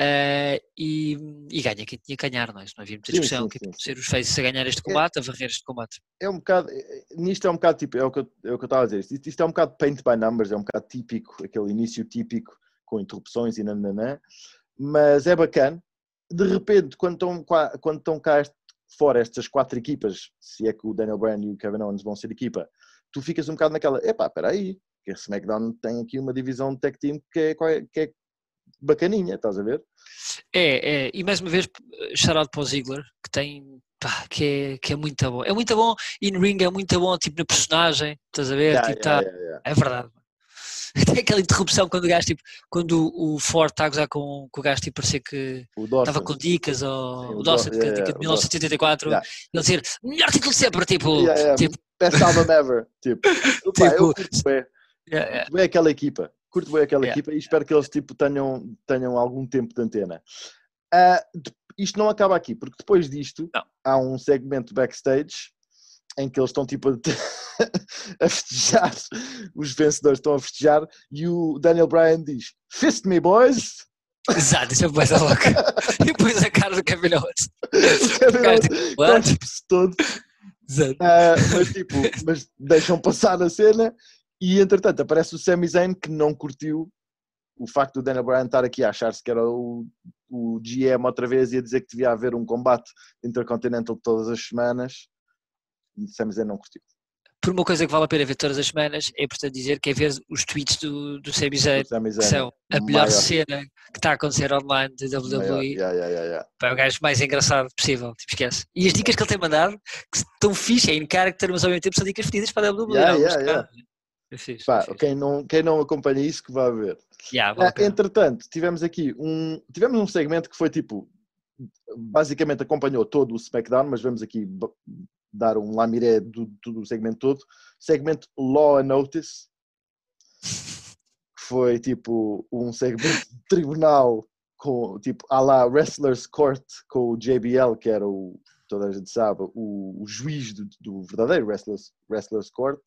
Ah, e, e ganha quem tinha que ganhar, não é? Não havia muita Sim, discussão, sim, que sim, ser os faces a ganhar este combate, a varrer este combate. é um bocado, eh, nisto é um bocado tipo, é o que eu, é o que eu estava a dizer, isto, isto é um bocado paint by numbers, é um bocado típico, aquele início típico com interrupções e nananã, mas é bacana. De repente, quando estão, qua- quando estão cá este- fora estas quatro equipas, se é que o Daniel Bryan e o Kevin Owens vão ser equipa, tu ficas um bocado naquela, epá, espera aí, que a SmackDown tem aqui uma divisão de tag team que é, é- que é bacaninha, estás a ver? É, é, e mais uma vez, shout para o Ziggler, que tem, pá, que é, que é muito bom. É muito bom, in ring é muito bom, tipo na personagem, estás a ver? Yeah, tipo, yeah, tá- yeah. É verdade. Tem aquela interrupção quando o gajo, tipo, quando o Ford está a gozar com, com o gajo, tipo, parecia que estava com dicas, ou Sim, o o Dawson, Daw- que yeah, dica yeah, de o 1984, Yeah. ele dizer, melhor título de sempre, tipo, Yeah, yeah, tipo, best album ever, tipo, Opa, eu Tipo, curto bem. yeah, yeah. Bem aquela equipa. Curto bem aquela equipa e espero que eles tipo, tenham, tenham algum tempo de antena. De- isto não acaba aqui, porque depois disto Não. há um segmento backstage em que eles estão tipo a, a festejar, os vencedores estão a festejar e o Daniel Bryan diz Fist me boys! exato, isso é mais louca. e depois a cara do Kevin Owens. Kevin Owens tipo, tipo todo Exato. Ah, mas tipo, mas deixam passar a cena e entretanto aparece o Sami Zayn que não curtiu o facto do Daniel Bryan estar aqui a achar-se que era o, o GM outra vez e a dizer que devia haver um combate intercontinental todas as semanas. Não. Por uma coisa que vale a pena ver todas as semanas, é importante dizer que é ver os tweets do, do Sami Zayn, O Sami que são a melhor maior- cena que está a acontecer online de maior- WWE. yeah, yeah, yeah, yeah. É o gajo mais engraçado possível, tipo, esquece. E as dicas que ele tem mandado, que estão fixe, é in character, mas ao mesmo tempo são dicas pedidas para a WWE. Yeah, alguns yeah, yeah. É fixe, Pá, é fixe. quem, não, quem não acompanha isso que vá ver. Yeah, vale Ah, entretanto, tivemos aqui um, tivemos um segmento que foi tipo, basicamente acompanhou todo o SmackDown, mas vamos aqui dar um lamiré do, do segmento todo. Segmento Law and Notice, que foi tipo um segmento de tribunal com tipo à la Wrestlers Court com o JBL, que era o, toda a gente sabe, o, o juiz do, do, verdadeiro Wrestlers, Wrestlers Court.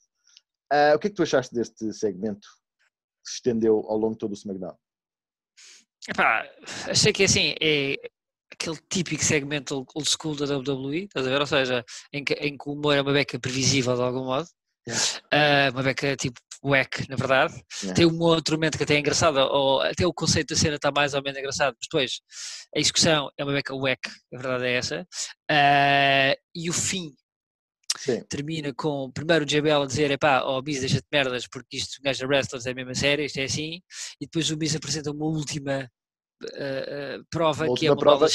Uh, o que é que tu achaste deste segmento que se estendeu ao longo de todo o SmackDown? Epá, achei que assim é aquele típico segmento old school da WWE, estás a ver? Ou seja, em que, em que o humor é uma beca previsível de algum modo. Yeah. Uh, uma beca tipo wack, na verdade. Yeah. Tem um outro momento que até é engraçado, ou até o conceito da cena está mais ou menos engraçado, mas depois a execução é uma beca wack, a verdade é essa. Uh, e o fim Sim. termina com primeiro o JBL a dizer: epá, ó oh, Miz, deixa-te merdas, porque isto, gajo wrestlers é a mesma série, isto é assim. E depois o Miz apresenta uma última uh, prova, que é uma prova. Bola,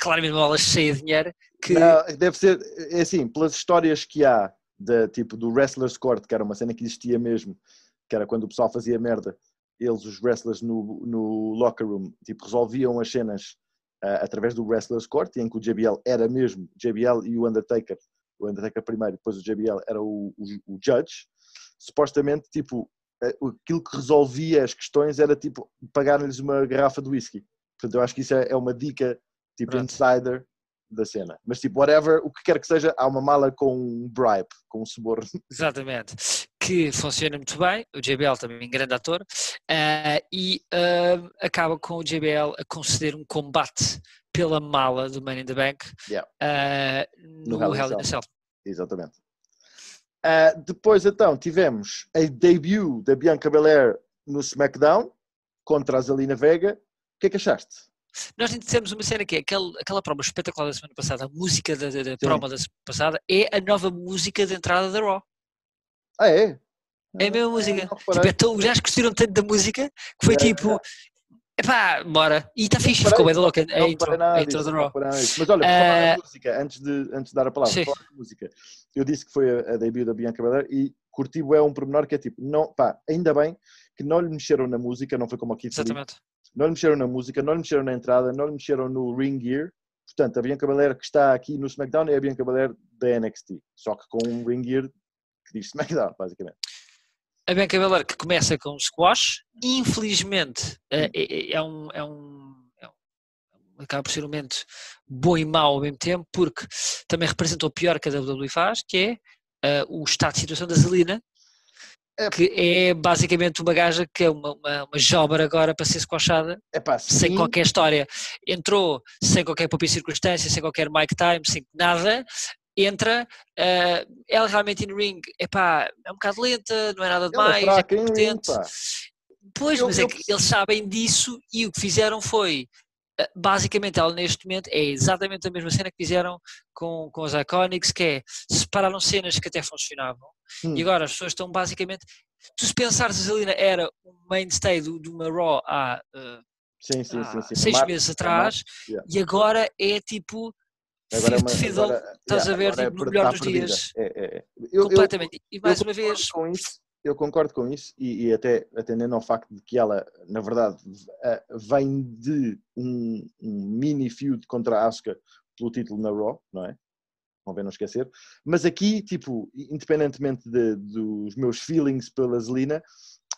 claramente uma bola cheia de dinheiro. Que... Não, deve ser, é assim, pelas histórias que há da, tipo, do Wrestlers Court, que era uma cena que existia mesmo, que era quando o pessoal fazia merda, eles, os wrestlers no, no locker room, tipo, resolviam as cenas uh, através do Wrestlers Court, em que o JBL era mesmo, JBL e o Undertaker, o Undertaker primeiro, depois o JBL era o, o, o judge, supostamente, tipo, aquilo que resolvia as questões era, tipo, pagar-lhes uma garrafa de whisky. Portanto, eu acho que isso é, é uma dica, tipo, insider, da cena. Mas tipo, whatever, o que quer que seja, há uma mala com um bribe, com um suborno. Exatamente. Que funciona muito bem, o JBL também grande ator, uh, e uh, acaba com o JBL a conceder um combate pela mala do Money in the Bank yeah. uh, no, no Hell in a Cell. Exatamente. Depois então tivemos a debut da Bianca Belair no SmackDown contra a Zelina Vega. O que é que achaste? Nós dissemos uma cena que é aquela, aquela promo espetacular da semana passada, a música da, da, da promo da semana passada, é a nova música de entrada da Raw. Ah, é? É a mesma música. Tipo, é tão, já tanto da música que foi é, tipo. Epá, bora. E está fixe, ficou bem da louca. É a intro, a intro da Raw. Mas olha, uh, música, antes de, antes de dar a palavra, falar música, eu disse que foi a, a debut da Bianca Belair e curti é um pormenor que é tipo, não, pá, ainda bem que não lhe mexeram na música, não foi como aqui. Exatamente não lhe mexeram na música, não lhe mexeram na entrada, não lhe mexeram no ring gear. Portanto, a Bianca Belair que está aqui no SmackDown é a Bianca Belair da NXT, só que com um ring gear que diz SmackDown, basicamente. A Bianca Belair que começa com squash, infelizmente é, é, é, um, é um acaba por ser um momento bom e mau ao mesmo tempo, porque também representa o pior que a WWE faz, que é uh, o estado de situação da Zelina, é. que é basicamente uma gaja que é uma, uma, uma jobber agora para ser squashada, Epá, sem qualquer história. Entrou sem qualquer própria circunstância, sem qualquer mic time, sem nada, entra, uh, ela realmente no ring, epá, é um bocado lenta, não é nada demais, é competente. Pois, eu, mas é que eles sabem disso e o que fizeram foi basicamente ela neste momento é exatamente a mesma cena que fizeram com, com os Iconics, que é separaram cenas que até funcionavam hum. e agora as pessoas estão basicamente tu se pensares a Zelina era um mainstay do, de uma Raw há, uh, sim, sim, há sim, seis meses atrás yeah. e agora é tipo Agora, é fiddle, estás yeah, a ver, tipo, é no melhor dos dias. É, é, é. Eu, completamente. Eu, e mais uma vez. Com isso, eu concordo com isso e, e, até atendendo ao facto de que ela, na verdade, vem de um, um mini feud contra a Asuka pelo título na Raw, não é? Convém não esquecer. Mas aqui, tipo, independentemente de, dos meus feelings pela Zelina,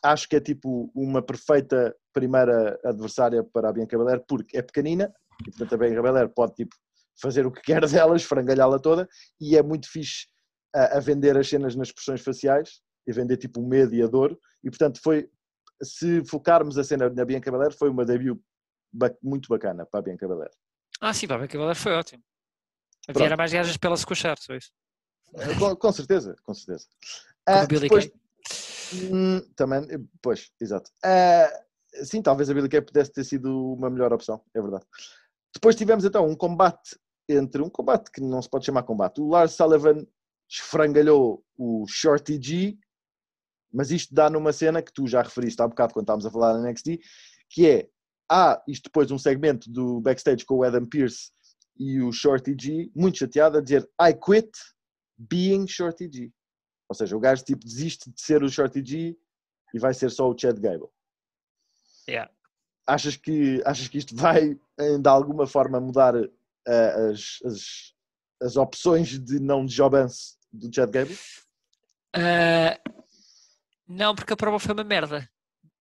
acho que é tipo uma perfeita primeira adversária para a Bianca Belair porque é pequenina e portanto a Bianca Belair pode tipo fazer o que quer dela, esfrangalhá-la toda e é muito fixe a, a vender as cenas nas expressões faciais e vender tipo um mediador. E portanto foi se focarmos a cena na Bianca Belair foi uma debut muito bacana para a Bianca Belair. Ah sim, para a Bianca Belair foi ótimo. Havia mais gajas para ela se coxar, só isso? Eh, com, com, certeza, com certeza. Billy depois, hum, também, pois, exato. Uh, sim, talvez a Billy Kay pudesse ter sido uma melhor opção, é verdade. Depois tivemos então um combate entre um combate que não se pode chamar combate. O Lars Sullivan esfrangalhou o Shorty G mas isto dá numa cena que tu já referiste há bocado quando estávamos a falar da NXT, que é, há isto depois um segmento do backstage com o Adam Pearce e o Shorty G, muito chateado, a dizer I quit being Shorty G. Ou seja, o gajo tipo desiste de ser o Shorty G e vai ser só o Chad Gable. Yeah. Achas que, achas que isto vai de alguma forma mudar uh, as, as, as opções de não de Jobance do Chad Gable? Ah, não, porque a prova foi uma merda.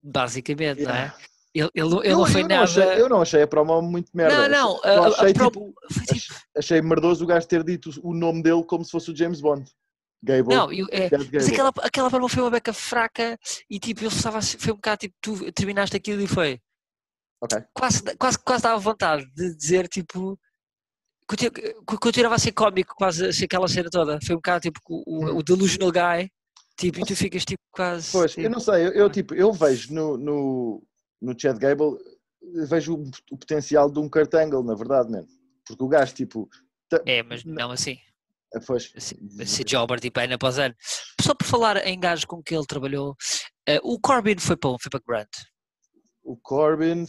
Basicamente, não é? Yeah. Ele, ele, ele eu, não foi eu nada. achei, eu não achei a promo muito merda. Não, não, a- a achei, promo- tipo, foi tipo- ach- achei merdoso o gajo ter dito o nome dele como se fosse o James Bond. Gable. Não, eu- é, Chad mas Gable. aquela, aquela promo foi uma beca fraca e tipo, ele estava, a foi um bocado tipo, tu terminaste aquilo e foi. Ok. Quase, quase, quase dava vontade de dizer tipo. continu- Continuava a ser cómico quase assim, aquela cena toda. Foi um bocado tipo o, o, o delusional guy. Tipo, e tu ficas tipo quase. Pois, tipo, eu não sei, eu, eu, tipo, eu vejo no, no, no Chad Gable, vejo o, o potencial de um Kurt Angle, na verdade, mesmo. Porque o gajo, tipo, É, mas não assim. pois, Assim, assim jobber tipo ano após ano. Só por falar em gajos com que ele trabalhou, eh, o Corbin foi para, onde? foi para Grant. o Corbin,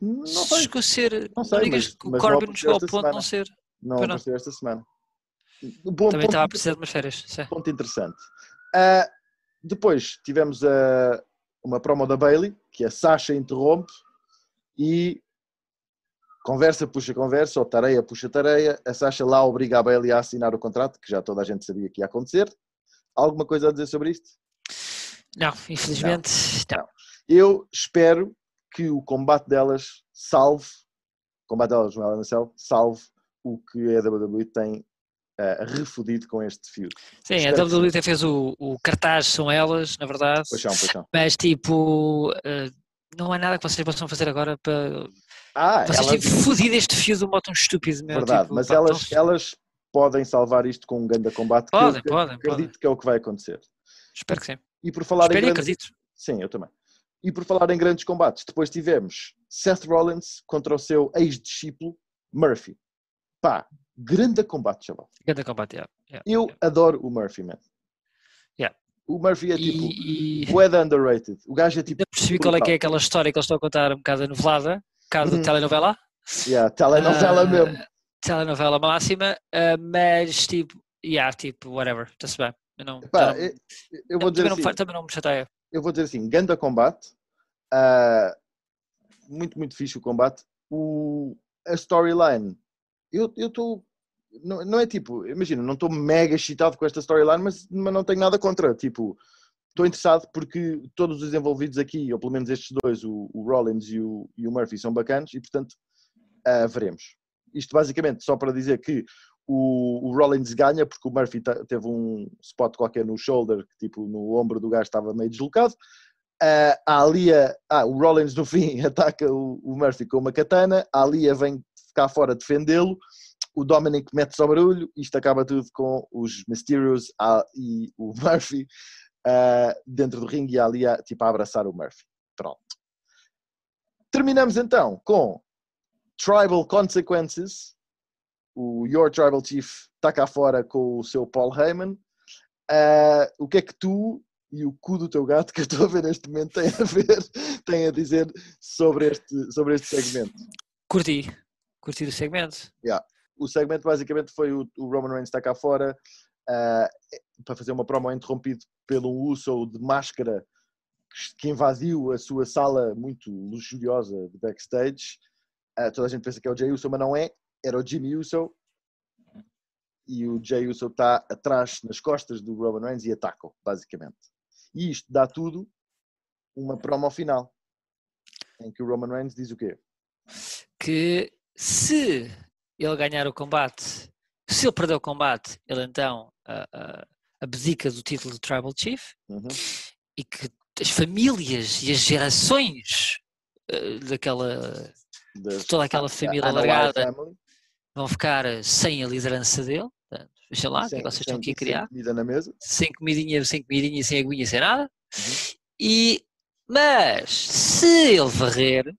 não sei, Chegou a ser. não sei, digas mas- que o mas não Corbin chegou ao ponto de não semana. ser. não não. apareceu esta semana. Bom, Também estava a precisar de umas férias. sim. ponto interessante. Ah, depois tivemos a, uma promo da Bailey, que a Sasha interrompe e conversa puxa conversa, ou tareia puxa tareia. A Sasha lá obriga a Bailey a assinar o contrato, que já toda a gente sabia que ia acontecer. Alguma coisa a dizer sobre isto? Não, infelizmente, não. Eu espero que o combate delas salve, o combate delas no a Cell, salve o que a WWE tem ah, refudido com este fio. Sim, a Espero sim. WWE até fez o, o cartaz, são elas, na verdade. Paixão, paixão. Mas tipo, eh, não há nada que vocês possam fazer agora para. Ah, Vocês elas, têm fudido este fio de um modo tão estúpido, meu. verdade, tipo, mas pá, elas, então- elas podem salvar isto com um grande combate. que eu Podem, acredito podem, acredito que é o que vai acontecer. Espero que sim. E por falar Espero em grandes... acredito. Sim, eu também. E por falar em grandes combates, depois tivemos Seth Rollins contra o seu ex-discípulo Murphy. Pá, grande combate, chaval. Grande combate, yeah, yeah. Eu adoro o Murphy, man. Yeah. O Murphy é tipo, E, de underrated. O gajo é tipo, ainda percebi qual é que é brutal. aquela história que eles estão a contar um bocado novelada, um bocado de telenovela. yeah, telenovela Ah, mesmo. Telenovela máxima, ah, mas tipo, yeah, tipo, whatever, está-se bem. Eu não, já Pá, não- eu, eu vou também, dizer não, assim, fa- também não me chateia. eu vou dizer assim, ganda combate, ah, muito, muito fixe o combate. O, a storyline, eu estou. Não, não é tipo, imagina, não estou mega excitado com esta storyline, mas, mas não tenho nada contra. Tipo, estou interessado porque todos os envolvidos aqui, ou pelo menos estes dois, o, o Rollins e o, e o Murphy, são bacanas e, portanto, ah, veremos. Isto basicamente só para dizer que o, o Rollins ganha porque o Murphy teve um spot qualquer no shoulder, que tipo no ombro do gajo estava meio deslocado. Ah, a Alia, ah, o Rollins no fim ataca o, o Murphy com uma katana, a Alia vem cá fora defendê-lo, o Dominic mete-se ao barulho, isto acaba tudo com os Mysterios ah, e o Murphy ah, dentro do ringue e a Alia tipo a abraçar o Murphy. Pronto. Terminamos então com Tribal Consequences, o Your Tribal Chief está cá fora com o seu Paul Heyman. Ah, o que é que tu e o cu do teu gato que eu estou a ver neste momento têm a ver, a dizer sobre este, sobre este segmento? Curti, curti o segmento. O segmento basicamente foi o, o Roman Reigns está cá fora ah, para fazer uma promo interrompido pelo Uso de máscara que invadiu a sua sala muito luxuriosa de backstage. Ah, toda a gente pensa que é o Jey Uso, mas não é. Era o Jimmy Uso. E o Jey Uso está atrás, nas costas do Roman Reigns e ataca basicamente. E isto dá tudo uma promo final. Em que o Roman Reigns diz o quê? Que se ele ganhar o combate, se ele perder o combate, ele então ah, ah, abdica do título de Tribal Chief Uhum. e que as famílias e as gerações ah, daquela, Da- de toda aquela família alargada vão ficar sem a liderança dele. Portanto, Veja lá, é sem- que vocês estão sem- aqui a sem criar. comida na mesa. Sem comidinha, sem comidinha, sem aguinha, sem nada. Uhum. E, mas, se ele varrer,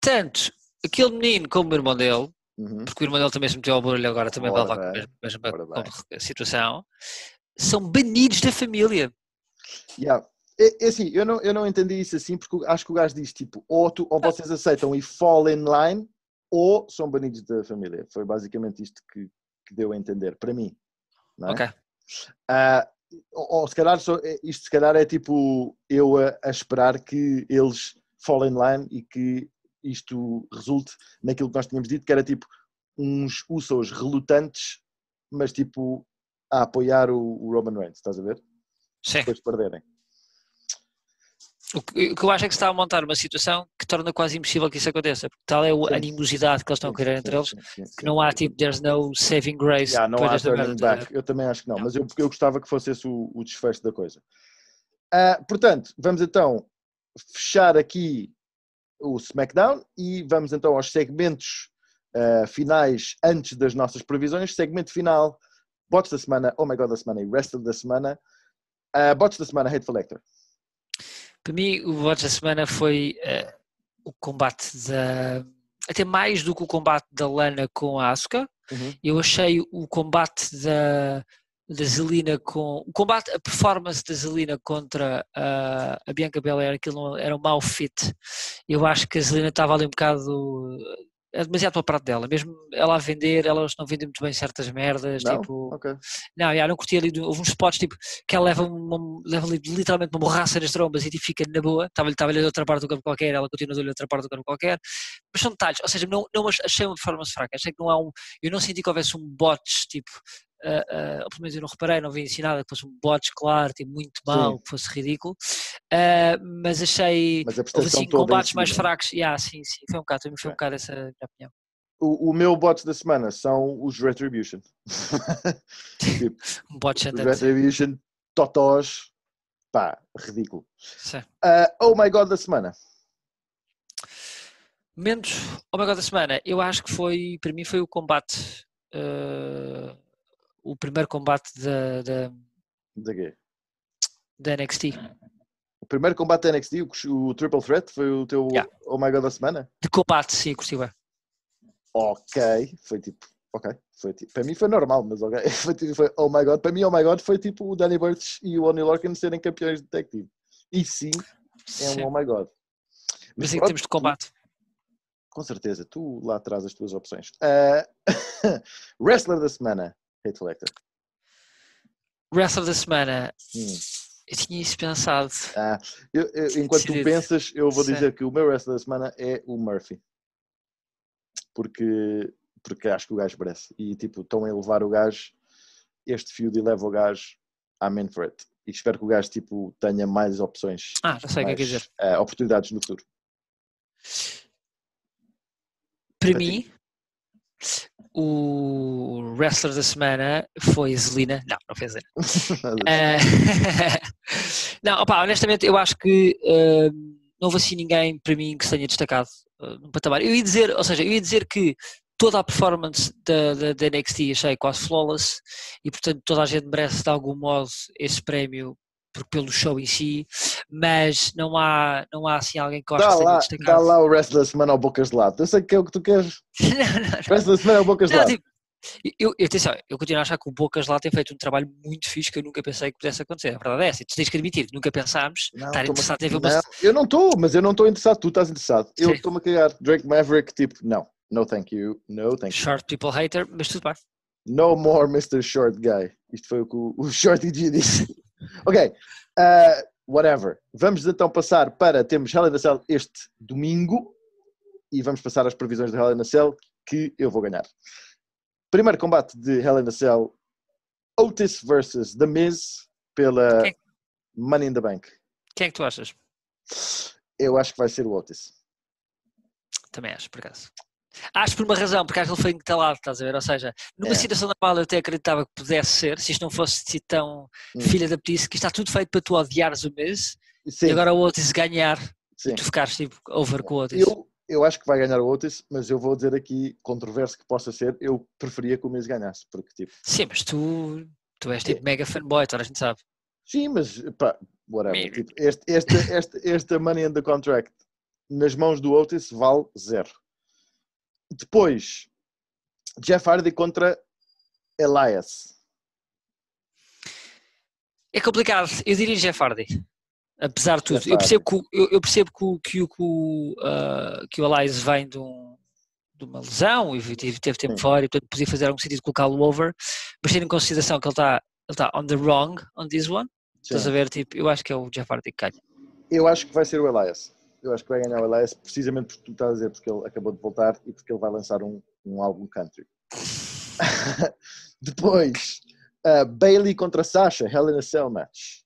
tanto aquele menino como o irmão dele, Uhum. porque o irmão dele também se meteu ao barulho agora, também vai levar com a mesma, situação, são banidos da família. Yeah. É, é assim, eu não, eu não entendi isso assim, porque acho que o gajo diz tipo, ou, tu, ou vocês aceitam e fall in line, ou são banidos da família. Foi basicamente isto que, que deu a entender, para mim. é? Ok. Ah, ou, ou se calhar, só- é- isto se calhar é tipo eu a, a esperar que eles fall in line e que isto resulte naquilo que nós tínhamos dito, que era tipo uns Usos relutantes, mas tipo a apoiar o, Roman Reigns, estás a ver? Sim. Depois de perderem. O que, eu acho é que se está a montar uma situação que torna quase impossível que isso aconteça, porque tal é a animosidade que eles estão a criar entre eles, que não há tipo, there's no saving grace Yeah, não há turning back. Eu também acho que não, Não. mas eu, eu gostava que fosse esse o, o desfecho da coisa. Ah, portanto, vamos então fechar aqui o SmackDown e vamos então aos segmentos ah, finais antes das nossas previsões. Segmento final, bots da semana, oh my god da semana e wrestler da semana. Uh, bots da semana, Hateful Hector. Para mim, o voto da semana foi eh, o combate da. Até mais do que o combate da Lana com a Asuka. Uhum. Eu achei o combate da, da Zelina com. O combate, a performance da Zelina contra a, a Bianca Belair, aquilo era um mau fit. Eu acho que a Zelina estava ali um bocado. É demasiado para o prato dela, mesmo ela a vender, elas não vendem muito bem certas merdas, Não? tipo, Ok. não, já, não curti ali, houve uns spots tipo, que ela leva, uma, leva ali literalmente uma borracha nas trombas e tipo, fica na boa, estava-lhe estava de outra parte do campo qualquer, ela continua de outra parte do campo qualquer, mas são detalhes, ou seja, não, não ach- achei uma performance fraca, achei que não há um, eu não senti que houvesse um botch, tipo, ah, ou pelo menos eu não reparei, não vi ensinado que fosse um botch claro, tipo, muito mau, que fosse ridículo, Ah, mas achei, Mas assim em combates mais fracos, yeah, sim, sim, foi um bocado, também foi um Ok. bocado essa minha opinião. O, o meu bot da semana são os Retribution. Um botch os andante, Retribution, totós, pá, ridículo. sim. Uh, oh my god da semana. Momentos, oh my god, da semana, eu acho que foi, para mim foi o combate, eh, o primeiro combate da, da, Da quê? da NXT, O primeiro combate da NXT, o, o Triple Threat, foi o teu Yeah. Oh my god da semana? de combate, sim, curti bem. Ok, foi tipo, ok, foi tipo, para mim foi normal, mas ok, foi, tipo, foi oh my god, para mim oh my god foi tipo o Danny Burch e o Oni Lorcan serem campeões de tag team. E sim, é Sim. um oh my god. Mas em pronto, termos de combate, Com certeza, tu lá traz as tuas opções. Ah, wrestler da semana, Hateful Hector. wrestler da semana, Hum. eu tinha isso pensado, Ah, eu- eu- enquanto tu pensas, eu vou Sim. dizer que o meu wrestler da semana é o Murphy. Porque, porque acho que o gajo merece. E tipo, estão a elevar o gajo, este feud eleva o gajo, amen for it. E espero que o gajo tipo, tenha mais opções, ah, já sei o que é quer dizer. ah, oportunidades no futuro. Para Para ti. O wrestler da semana foi Zelina, não, não foi Zelina. Eh, não, opá, honestamente, eu acho que eh, não houve assim ninguém para mim que se tenha destacado eh, no patamar. Eu ia dizer, ou seja, eu ia dizer que toda a performance da, da, da NXT achei quase flawless e, portanto, toda a gente merece de algum modo esse prémio pelo show em si, mas não há, não há assim alguém que eu Dá se tenha lá, dá lá o wrestler da semana ao Bocas de Lado. Eu sei que é o que tu queres. não, não, não. Wrestler da semana é o Bocas de Lado. tipo, eu, eu, atenção, eu continuo a achar que o Bocas lá tem feito um trabalho muito fixe que eu nunca pensei que pudesse acontecer. A verdade é essa, e tu tens que admitir, nunca pensámos Não, estar interessado em ver uma. Não, eu não estou, mas eu não estou interessado. Tu estás interessado. Eu Sim. estou-me a cagar. Drake Maverick, tipo, não. No thank you. No thank you. Short people hater, mas tudo bem. No more Mr. Short Guy. Isto foi o que o, o Shorty G disse. ok. uh, whatever. Vamos então passar para. Temos Hell in a Cell este domingo. E vamos passar às previsões de Hell in a Cell que eu vou ganhar. Primeiro combate de Hell in a Cell. Otis versus The Miz pela Quem- Money in the Bank. Quem é que tu achas? Eu acho que vai ser o Otis. Também acho, por acaso. Acho por uma razão, porque acho que ele foi entalado, estás a ver? Ou seja, numa É. situação normal eu até acreditava que pudesse ser, se isto não fosse assim tão Hum. filha da petice, que está tudo feito para tu odiares o mês Sim, e agora o Otis ganhar sim. e tu ficares tipo over com o Otis. Eu, eu acho que vai ganhar o Otis, mas eu vou dizer aqui, controverso que possa ser, eu preferia que o Miz ganhasse, porque tipo, Sim, mas tu, tu és tipo mega fanboy, toda a gente sabe. sim, mas pá, whatever. Tipo, este, este, este, esta Money in the Contract nas mãos do Otis vale zero. Depois, Jeff Hardy contra Elias. É complicado, eu diria Jeff Hardy. Apesar de tudo, eu percebo que, o- eu, eu percebo que, que, que, ah, que o Elias vem de, um- de uma lesão e teve, teve tempo Sim. fora e portanto podia fazer algum sentido colocá-lo over, mas tendo em consideração que ele está ele está on the wrong on this one, estás a Sim. ver, tipo, eu acho que é o Jeff Hardy que ganha. Eu acho que vai ser o Elias. Eu acho que vai ganhar o Elias precisamente porque tu estás a dizer, porque ele acabou de voltar e porque ele vai lançar um um álbum country. Depois, uh, Bailey contra Sasha, Hell in a Cell match.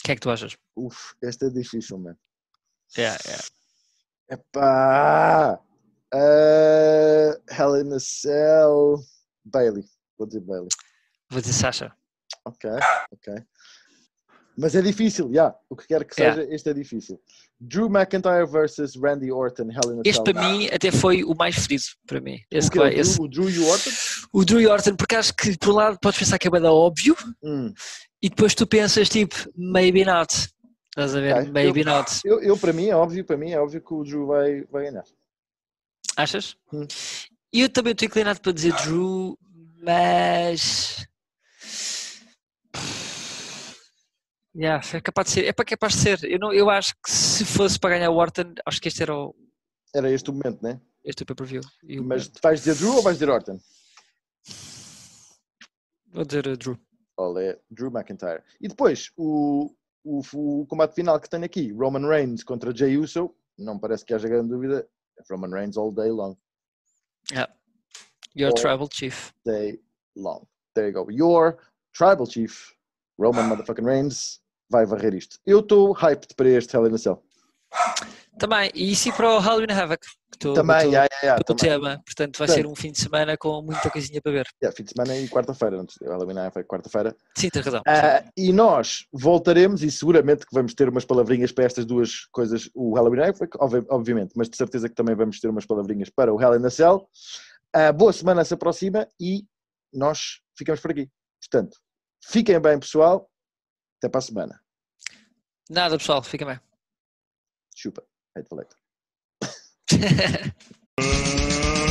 O que é que tu achas? Uf, esta é difícil, mano. Yeah, yeah. Epá! Uh, Hell in a Cell. Bailey. Vou dizer Bailey. Vou dizer Sasha. Ok, ok. Mas é difícil, já. Yeah. O que quer que seja, Yeah. este é difícil. Drew McIntyre versus Randy Orton, Hell in a Este Cell. para mim até foi o mais ferido para mim. Esse, o, que vai- esse- Drew, o Drew e o Orton? o Drew e Orton, porque acho que por um lado podes pensar que é bem óbvio Hum. e depois tu pensas tipo, maybe not. Estás a ver? Ok. Maybe not. Eu, eu, para mim, é óbvio, para mim é óbvio que o Drew vai, vai ganhar. Achas? Hum. E eu também estou inclinado para dizer Drew, mas. Yeah, é capaz de ser. É para capaz de ser. Eu, não, eu acho que se fosse para ganhar o Orton, acho que este era o, Era este o momento, né? este é o pay-per-view. Mas vais dizer Drew ou vais dizer Orton? Vou dizer uh, Drew. Olha, Drew McIntyre. E depois, o, o, o combate final que tenho aqui, Roman Reigns contra Jey Uso, não parece que haja grande dúvida, é Roman Reigns all day long. Yeah. Your Oh. Tribal Chief. Day long. There you go. Your Tribal Chief, Roman motherfucking Reigns, vai varrer isto. Eu estou hyped para este Hell in a Cell. Também, e sim para o Halloween Havoc. Que estou, Também, estou- yeah, yeah, também. tema. Portanto, vai ser um fim de semana com muita coisinha para ver. Yeah, fim de semana e quarta-feira. antes Halloween é foi quarta-feira. Sim, tens razão. Ah, e nós voltaremos e seguramente que vamos ter umas palavrinhas para estas duas coisas, o Halloween Havoc, obvi- obviamente, mas de certeza que também vamos ter umas palavrinhas para o Hell in a Cell. Ah, boa semana se aproxima e nós ficamos por aqui. Portanto, fiquem bem, pessoal. Até para a semana. Nada, pessoal, fica bem. Chupa. The later. Thank